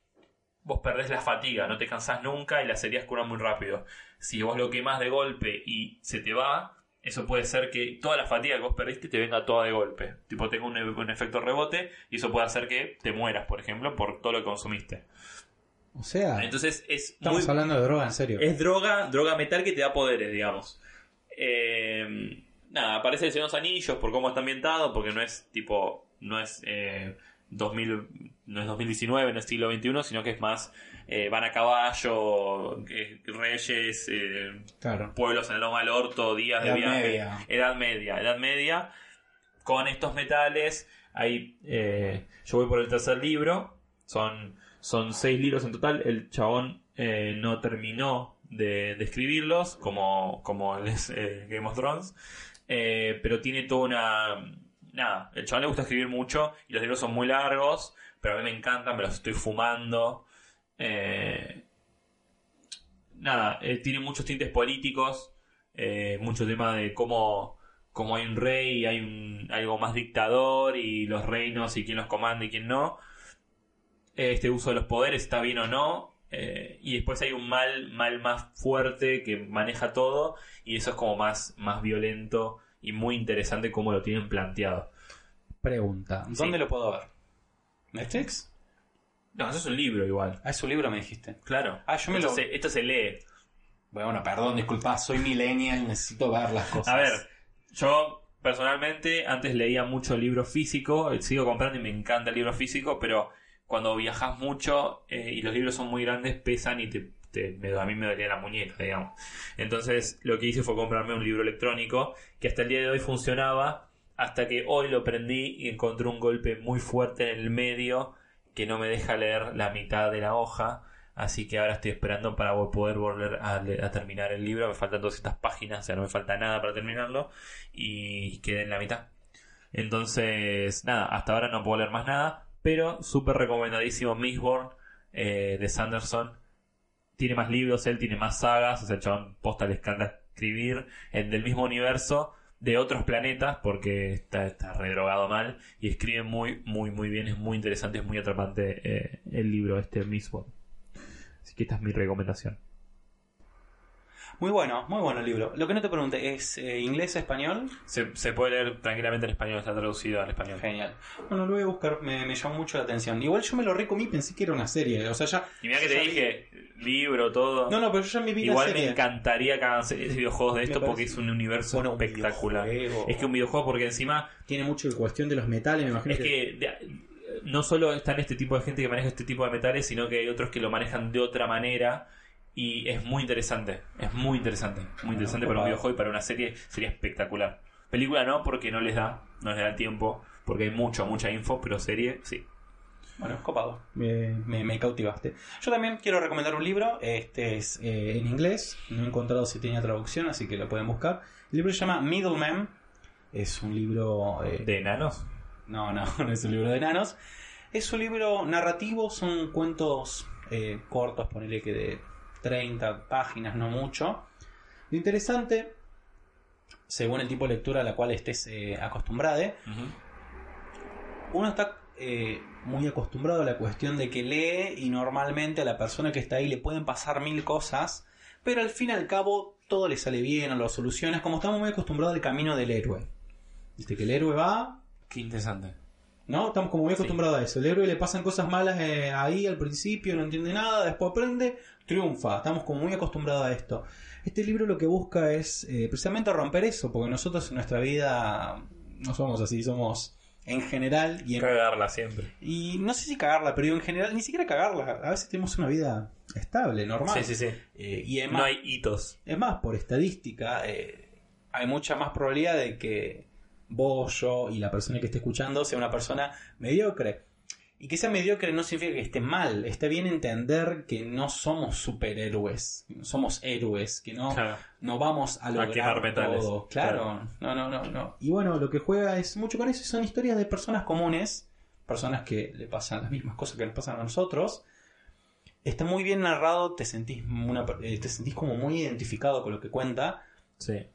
S3: vos perdés la fatiga, no te cansás nunca y las heridas curan muy rápido. Si vos lo quemás de golpe y se te va, eso puede ser que toda la fatiga que vos perdiste te venga toda de golpe. Tipo, tenga un, un efecto rebote y eso puede hacer que te mueras, por ejemplo, por todo lo que consumiste.
S2: O sea,
S3: Entonces es
S2: estamos
S3: muy-
S2: hablando de droga, en serio.
S3: es droga, droga metal que te da poderes, digamos. Eh, nada, aparece el Señor de los Anillos por cómo está ambientado, porque no es tipo, no es eh, 2000, no es 2019, no es siglo XXI, sino que es más, eh, van a caballo, eh, reyes, eh,
S2: Claro.
S3: pueblos en el Loma del Orto, días
S2: Edad
S3: de viaje,
S2: media.
S3: edad media, edad media, con estos metales. Ahí, eh, yo voy por el tercer libro, son, son seis libros en total. El chabón eh, no terminó de, de escribirlos, como, como el es, eh, Game of Thrones, eh, pero tiene toda una. Nada, el chabón le gusta escribir mucho y los libros son muy largos, pero a mí me encantan, me los estoy fumando. Eh, nada, eh, tiene muchos tintes políticos, eh, mucho tema de cómo, cómo hay un rey y hay un, algo más dictador y los reinos y quién los comanda y quién no. Este uso de los poderes está bien o no. Eh, y después hay un mal, mal más fuerte que maneja todo y eso es como más, más violento y muy interesante cómo lo tienen planteado.
S2: Pregunta.
S4: ¿Dónde lo puedo ver? ¿Netflix?
S3: No, eso es un libro igual.
S4: Ah, es un libro, me dijiste.
S3: Claro.
S4: Ah, yo me
S3: esto,
S4: lo-
S3: se, esto se lee.
S4: Bueno, perdón, disculpa, soy millennial, necesito ver las cosas.
S3: A ver, yo personalmente antes leía mucho libro físico, sigo comprando y me encanta el libro físico, pero cuando viajas mucho eh, y los libros son muy grandes, pesan y te, a mí me dolía la muñeca, digamos. Entonces lo que hice fue comprarme un libro electrónico que hasta el día de hoy funcionaba, hasta que hoy lo prendí y encontré un golpe muy fuerte en el medio que no me deja leer la mitad de la hoja. Así que ahora estoy esperando para poder volver a, a terminar el libro. Me faltan 200 páginas, o sea, no me falta nada para terminarlo. Y quedé en la mitad. Entonces, nada, hasta ahora no puedo leer más nada. Pero súper recomendadísimo Mistborn eh, de Sanderson. Tiene más libros, él tiene más sagas. O sea, el chabón posta le escribir en del mismo universo de otros planetas porque está, está redrogado mal y escribe muy, muy, muy bien. Es muy interesante, es muy atrapante eh, el libro este Mistborn. Así que esta es mi recomendación.
S4: Muy bueno, muy bueno el libro. Lo que no te pregunté, ¿es eh, inglés, español?
S3: Se, se puede leer tranquilamente en español, está traducido al español.
S4: Genial. Bueno, lo voy a buscar, me, me llamó mucho la atención. Igual yo me lo recomí, pensé que era una serie. O sea, ya.
S3: Y mira que te
S4: vi-
S3: dije, libro, todo.
S4: No, no, pero yo ya me vi
S3: Igual
S4: la
S3: me encantaría que hagan series de videojuegos de esto porque es un universo
S4: Bueno,
S3: espectacular. Es que un videojuego porque encima
S2: Tiene mucho de cuestión de los metales, me imagino
S3: es que de- no solo están este tipo de gente que maneja este tipo de metales, sino que hay otros que lo manejan de otra manera y es muy interesante. Es muy interesante. Muy interesante para un videojuego y para una serie sería espectacular. Película no, porque no les da, no les da el tiempo, porque hay mucho, mucha info, pero serie sí.
S4: Bueno, copado.
S2: Eh,
S4: Me, me cautivaste. Yo también quiero recomendar un libro. Este es eh, en inglés. No he encontrado si tenía traducción, así que lo pueden buscar. El libro se llama Middleman. Es un libro. eh,
S3: ¿De enanos?
S4: No, no, no es un libro de enanos. Es un libro narrativo, son cuentos eh, cortos, ponele que de 30 páginas, no mucho. Lo interesante, según el tipo de lectura a la cual estés eh, acostumbrado, uno está eh, muy acostumbrado a la cuestión de que lee y normalmente a la persona que está ahí le pueden pasar mil cosas, pero al fin y al cabo todo le sale bien o lo solucionas, como estamos muy acostumbrados al camino del héroe. Viste que el héroe va,
S3: Qué interesante.
S2: ¿No? Estamos como muy acostumbrados a eso. El héroe le pasan cosas malas eh, ahí al principio, no entiende nada, después aprende, triunfa. Estamos como muy acostumbrados a esto. Este libro lo que busca es eh, precisamente romper eso, porque nosotros en nuestra vida no somos así, somos en general y en,
S3: Cagarla siempre.
S2: y no sé si cagarla, pero en general ni siquiera cagarla. A veces tenemos una vida estable, normal.
S3: Sí, sí, sí.
S2: Eh, y
S3: No hay hitos.
S2: es más, por estadística, hay mucha más probabilidad de que vos, yo y la persona que esté escuchando sea una persona mediocre. Y que sea mediocre no significa que esté mal. Está bien entender que no somos superhéroes, que no somos héroes, que no,
S3: Claro.
S2: no vamos a lograr
S3: metales.
S2: todo. Claro. no, no, no, no. Y bueno, lo que juega es mucho con eso. Son historias de personas comunes, personas que le pasan las mismas cosas que nos pasan a nosotros. Está muy bien narrado, te sentís, una, eh, te sentís como muy identificado con lo que cuenta
S3: Sí.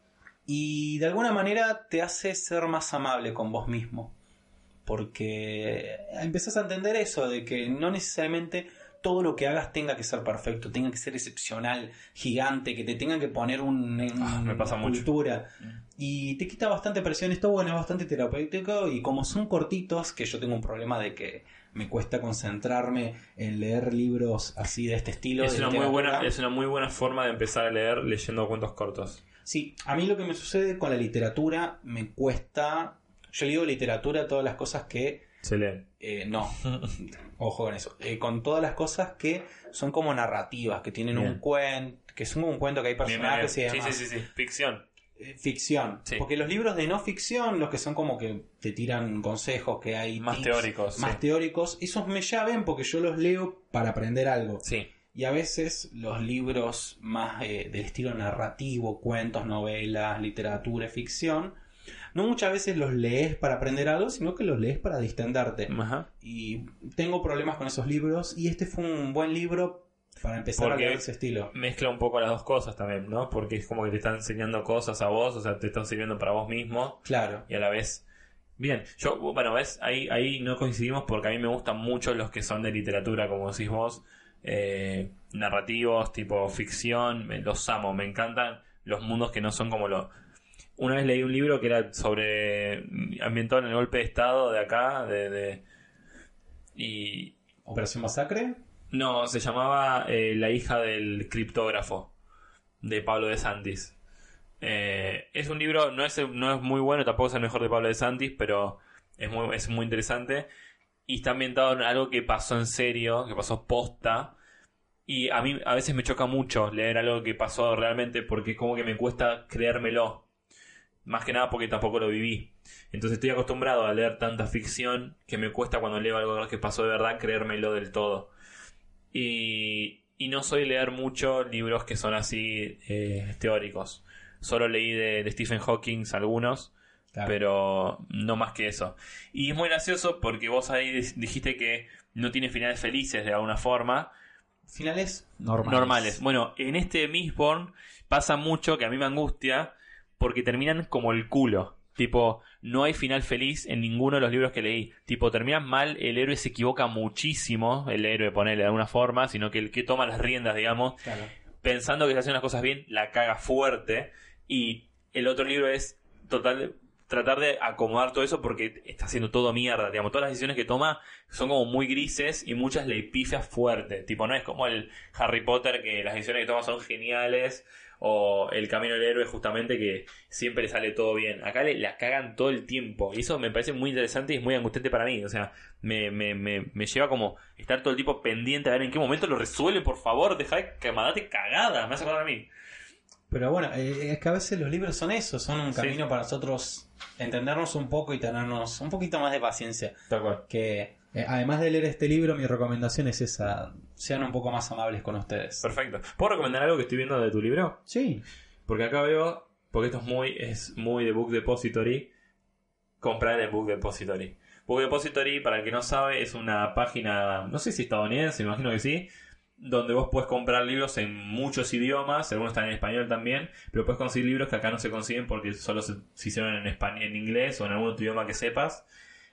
S2: Y de alguna manera te hace ser más amable con vos mismo. Porque empezás a entender eso, de que no necesariamente todo lo que hagas tenga que ser perfecto, tenga que ser excepcional, gigante, que te tengan que poner un,
S3: Ah, me pasa
S2: una
S3: mucho.
S2: cultura. Y te quita bastante presión, esto bueno, es bastante terapéutico y como son cortitos, que yo tengo un problema de que me cuesta concentrarme en leer libros así de este estilo.
S3: Es
S2: de
S3: una, muy buena, es una muy buena forma de empezar a leer leyendo cuentos cortos.
S2: Sí, a mí lo que me sucede con la literatura me cuesta. Yo digo literatura todas las cosas que.
S3: Se leen.
S2: eh, no, ojo con eso. Eh, con todas las cosas que son como narrativas, que tienen
S3: Bien.
S2: un cuento, que son un cuento que hay
S3: bien,
S2: personajes
S3: bien.
S2: y
S3: Sí,
S2: demás.
S3: sí, sí, sí. Ficción.
S2: Eh, ficción.
S3: Sí.
S2: Porque los libros de no ficción, los que son como que te tiran consejos, que hay.
S3: Más
S2: tips,
S3: teóricos,
S2: Más
S3: sí.
S2: teóricos, esos me llaven porque yo los leo para aprender algo.
S3: Sí.
S2: Y a veces los libros más eh, del estilo narrativo, cuentos, novelas, literatura, ficción, no muchas veces los lees para aprender algo, sino que los lees para distenderte.
S3: Ajá.
S2: Y tengo problemas con esos libros y este fue un buen libro para empezar
S3: Porque-
S2: a leer ese estilo.
S3: Mezcla un poco las dos cosas también, ¿no? Porque es como que te están enseñando cosas a vos, o sea, te están sirviendo para vos mismo
S2: Claro.
S3: y a la vez. Bien, yo, bueno, ves, ahí, ahí no coincidimos porque a mí me gustan mucho los que son de literatura, como decís vos, eh, narrativos, tipo ficción, me- los amo, me encantan los mundos que no son como lo... Una vez leí un libro que era sobre ambientado en el golpe de estado de acá, de... de- y
S2: Operación Masacre.
S3: no, se llamaba eh, La hija del criptógrafo de Pablo de Santis. Eh, es un libro, no es, no es muy bueno, tampoco es el mejor de Pablo de Santis, pero es muy, es muy interesante. Y está ambientado en algo que pasó en serio, que pasó posta. Y a mí a veces me choca mucho leer algo que pasó realmente porque como que me cuesta creérmelo. Más que nada porque tampoco lo viví. Entonces estoy acostumbrado a leer tanta ficción que me cuesta cuando leo algo que pasó de verdad creérmelo del todo. Y, y no soy leer mucho libros que son así eh, teóricos. Solo leí de Stephen Hawking algunos,
S2: Claro.
S3: pero no más que eso. Y es muy gracioso porque vos ahí di- dijiste que no tiene finales felices de alguna forma.
S2: Finales normales.
S3: Normales. Bueno, en este Mistborn pasa mucho que a mí me angustia porque terminan como el culo. Tipo, no hay final feliz en ninguno de los libros que leí. Tipo, terminan mal, el héroe se equivoca muchísimo, el héroe ponele de alguna forma, sino que el que toma las riendas, digamos,
S2: Claro.
S3: pensando que está haciendo las cosas bien, la caga fuerte. Y el otro libro es total tratar de acomodar todo eso porque está haciendo todo mierda. Digamos, todas las decisiones que toma son como muy grises y muchas le pifias fuerte. Tipo, no es como el Harry Potter que las decisiones que toma son geniales. O el camino del héroe, justamente, que siempre le sale todo bien. Acá le la cagan todo el tiempo. Y eso me parece muy interesante y es muy angustiante para mí. O sea, me, me, me, me lleva como estar todo el tiempo pendiente a ver en qué momento lo resuelve, por favor. Deja de que mandate cagada. Me hace acordar a mí.
S2: Pero bueno, eh, es que a veces los libros son eso, son un
S3: Sí.
S2: camino para nosotros entendernos un poco y tenernos un poquito más de paciencia.
S3: Tal cual.
S2: Que eh, además de leer este libro, mi recomendación es esa, sean un poco más amables con ustedes.
S3: Perfecto. ¿Puedo recomendar algo que estoy viendo de tu libro?
S2: Sí,
S3: Porque acá veo, porque esto es muy, es muy de Book Depository, comprar en Book Depository. Book Depository, para el que no sabe, es una página, no sé si estadounidense, me imagino que sí, donde vos puedes comprar libros en muchos idiomas, algunos están en español también, pero puedes conseguir libros que acá no se consiguen porque solo se, hicieron en, español, en inglés o en algún otro idioma que sepas.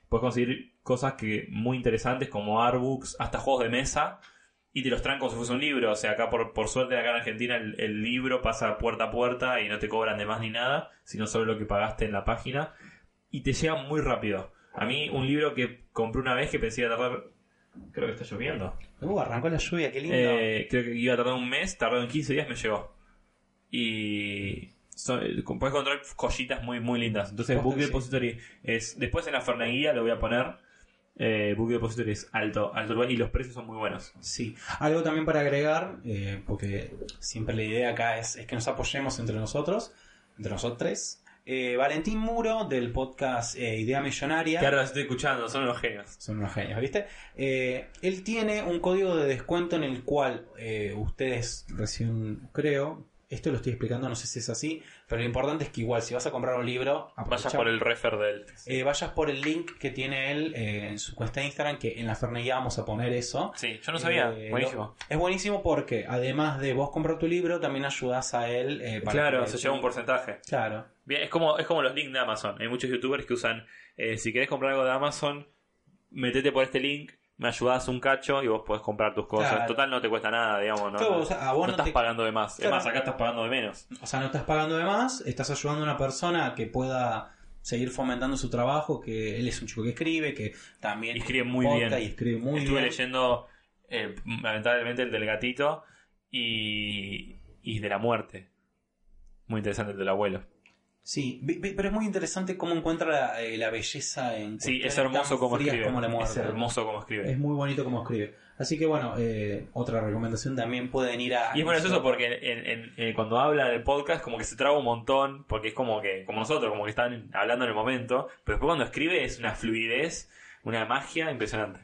S3: Puedes conseguir cosas que muy interesantes como artbooks, hasta juegos de mesa, y te los traen como si fuese un libro. O sea, acá por, por suerte, acá en Argentina, el, libro pasa puerta a puerta y no te cobran de más ni nada, sino solo lo que pagaste en la página. Y te llega muy rápido. A mí, un libro que compré una vez que pensé a tardar. Creo que está lloviendo.
S2: Uh, arrancó la lluvia, qué lindo.
S3: Eh, creo que iba a tardar un mes, tardó en 15 días, me llegó. Y, son- puedes encontrar joyitas muy, muy lindas. Entonces, Book
S2: sí.
S3: Depository es. Después en la Ferneguía lo voy a poner. Eh, Book Depository es alto, alto y los precios son muy buenos.
S2: Sí, algo también para agregar, eh, porque siempre la idea acá es, es que nos apoyemos entre nosotros, entre nosotros tres. Eh, Valentín Muro del podcast eh, Idea Millonaria.
S3: Que ahora los estoy escuchando, son unos genios.
S2: Son unos genios, ¿viste? Eh, él tiene un código de descuento en el cual eh, ustedes recién, creo, esto lo estoy explicando, no sé si es así, pero lo importante es que igual si vas a comprar un libro,
S3: Vayas
S2: aprovecha-
S3: por el refer del.
S2: eh, vayas por el link que tiene él eh, en su cuenta de Instagram, que en la Ferneguía vamos a poner eso.
S3: Sí, yo no sabía.
S2: Eh,
S3: Buenísimo.
S2: lo- es buenísimo porque además de vos comprar tu libro, también ayudas a él. eh, para
S3: Claro,
S2: que-
S3: se lleva un porcentaje.
S2: Claro.
S3: Bien, es como, es como los links de Amazon. Hay muchos youtubers que usan, eh, si querés comprar algo de Amazon, metete por este link, me ayudás un cacho y vos podés comprar tus cosas.
S2: Claro.
S3: Total no te cuesta nada, digamos, ¿no?
S2: O sea, a vos
S3: no
S2: no
S3: estás
S2: te-
S3: pagando de más.
S2: Claro.
S3: Es más, acá estás pagando de menos.
S2: O sea, no estás pagando de más, estás ayudando a una persona que pueda seguir fomentando su trabajo, que él es un chico que escribe, que también
S3: Y escribe muy bien.
S2: y escribe muy
S3: Estuve
S2: bien.
S3: leyendo, eh, lamentablemente, el del gatito y, y de la muerte. Muy interesante el del abuelo.
S2: Sí, pero es muy interesante cómo encuentra la, eh, la belleza en
S3: Sí, es hermoso como escribe.
S2: como la muerte.
S3: es hermoso como escribe.
S2: Es muy bonito como escribe. Así que bueno, eh, otra recomendación también pueden ir a...
S3: Y es bueno eso porque en- en- en- cuando habla del podcast como que se traba un montón, porque es como que, como nosotros, como que están hablando en el momento, pero después cuando escribe es una fluidez, una magia impresionante.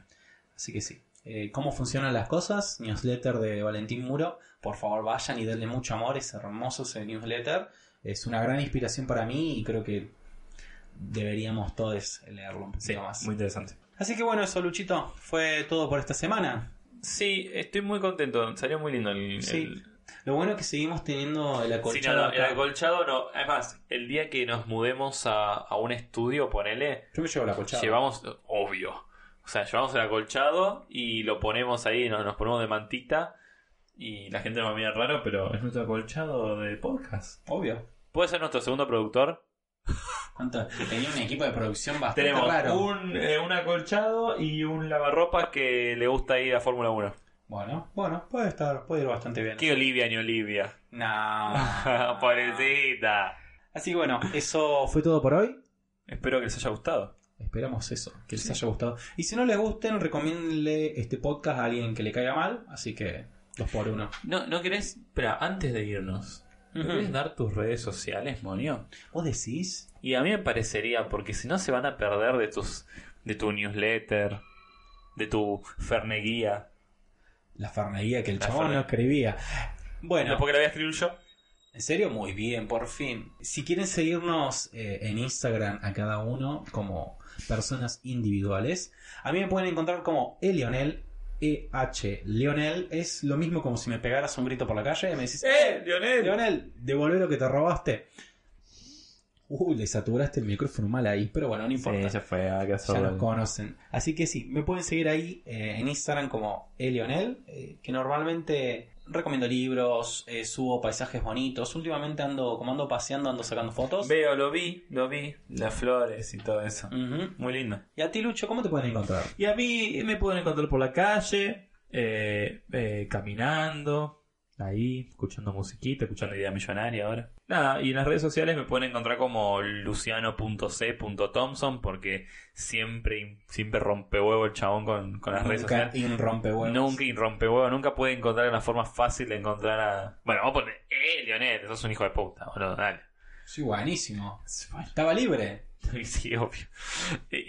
S2: Así que sí. Eh, ¿Cómo funcionan las cosas? Newsletter de Valentín Muro. Por favor, vayan y denle mucho amor. Es hermoso ese newsletter. Es una gran inspiración para mí y creo que deberíamos todos leerlo un poquito
S3: Sí,
S2: más.
S3: muy interesante.
S2: Así que bueno, eso, Luchito. Fue todo por esta semana.
S3: Sí, estoy muy contento, salió muy lindo el...
S2: Sí,
S3: el-
S2: Lo bueno es que seguimos teniendo el
S3: Sí,
S2: acolchado.
S3: no, no, el acolchado no. Además, el día que nos mudemos a, a un estudio, ponele,
S2: Yo me llevo el acolchado.
S3: llevamos, obvio, o sea, llevamos el acolchado y lo ponemos ahí, nos, nos ponemos de mantita y la gente nos mira raro, pero es nuestro acolchado de podcast.
S2: Obvio.
S3: ¿Puede ser nuestro segundo productor?
S2: ¿Cuánto? Tenía un equipo de producción bastante
S3: Tenemos
S2: raro.
S3: un, eh, un acolchado y un lavarropas que le gusta ir a Fórmula 1.
S2: Bueno, bueno, puede estar, puede ir bastante bien.
S3: ¿Qué Olivia ni Olivia?
S2: No.
S3: Pobrecita.
S2: Así que bueno, eso fue todo por hoy.
S3: Espero que les haya gustado.
S2: Esperamos eso, que les haya gustado. Y si no les gusten, recomiéndenle este podcast a alguien que le caiga mal. Así que, dos por uno.
S3: No, ¿no querés? Espera, antes de irnos, ¿me
S2: Ujú.
S3: querés dar tus redes sociales, Monio?
S2: ¿Vos decís?
S3: Y a mí me parecería, porque si no se van a perder de tus de tu newsletter, de tu ferneguía.
S2: La farneguía que el
S3: La
S2: chabón no escribía. Bueno,
S3: ¿No porque la voy a escribir yo?
S2: en serio, muy bien, por fin. Si quieren seguirnos eh, en Instagram a cada uno como personas individuales, a mí me pueden encontrar como Elionel. E-H Leonel es lo mismo como si me pegaras un grito por la calle y me decís
S3: ¡Eh, Lionel!
S2: Leonel, devolvé lo que te robaste. Uy, le saturaste el micrófono mal ahí, pero bueno, no importa.
S3: Sí, ya fue,
S2: ya nos conocen. Así que sí, me pueden seguir ahí eh, en Instagram como Elionel, eh, que normalmente recomiendo libros, eh, subo paisajes bonitos. Últimamente ando, como ando paseando, ando sacando fotos.
S3: Veo, lo vi, lo vi. Las flores y todo eso. Muy lindo.
S2: Y a ti, Lucho, ¿cómo te pueden encontrar?
S3: Y a mí me pueden encontrar por la calle, eh, eh, caminando, ahí, escuchando musiquita, escuchando Idea Millonaria ahora. Nada, y en las redes sociales me pueden encontrar como luciano.c.thompson porque siempre, siempre rompe huevo el chabón con, con las redes
S2: Nunca
S3: sociales.
S2: un rompehuevos.
S3: Nunca y rompe huevo, nunca puede encontrar una forma fácil de encontrar a... Bueno, vamos a poner, eh, Leonel, sos un hijo de puta, boludo, dale.
S2: Sí, buenísimo. Estaba libre.
S3: Sí, obvio.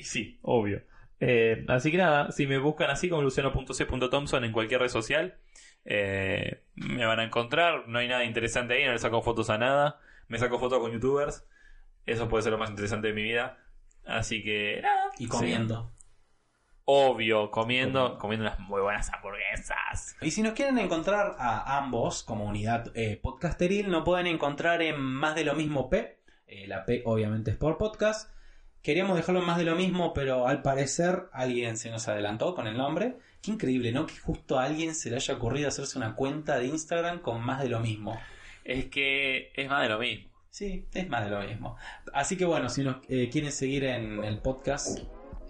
S3: Sí, obvio. Eh, así que nada, si me buscan así como luciano.c.thompson en cualquier red social, eh, me van a encontrar. No hay nada interesante ahí, no le saco fotos a nada. Me saco fotos con youtubers. Eso puede ser lo más interesante de mi vida. Así que nada.
S2: Y comiendo.
S3: Sí. Obvio, comiendo, comiendo unas muy buenas hamburguesas.
S2: Y si nos quieren encontrar a ambos como unidad eh, podcasteril, nos pueden encontrar en Más de lo mismo P. Eh, la P obviamente es por podcast. Queríamos dejarlo en Más de lo mismo, pero al parecer alguien se nos adelantó con el nombre. Qué increíble, ¿no? Que justo a alguien se le haya ocurrido hacerse una cuenta de Instagram con Más de lo mismo.
S3: Es que es más de lo mismo.
S2: Sí, es más de lo mismo. Así que bueno, si nos eh, quieren seguir en el podcast,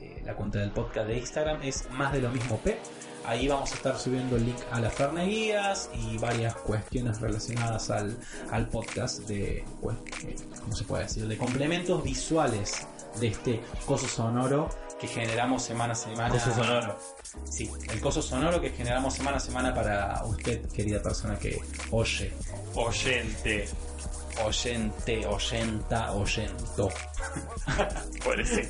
S2: eh, la cuenta del podcast de Instagram es más de lo mismo P. Ahí vamos a estar subiendo el link a las Guías y varias cuestiones relacionadas al, al podcast de, pues, eh, ¿cómo se puede decir? De complementos visuales de este coso sonoro que generamos semana a semana.
S3: Coso sonoro.
S2: Sí, el coso sonoro que generamos semana a semana para usted, querida persona que oye,
S3: Oyente.
S2: oyente, oyenta, oyento.
S3: Por eso.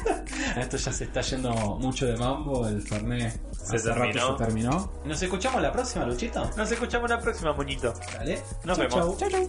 S2: Esto ya se está yendo mucho de mambo, el Fernet
S3: Se
S2: hace rato
S3: terminó.
S2: se terminó. Nos escuchamos la próxima, Luchito.
S3: Nos escuchamos la próxima, moñito.
S2: Dale.
S3: Nos
S2: Chau,
S3: vemos.
S2: chau.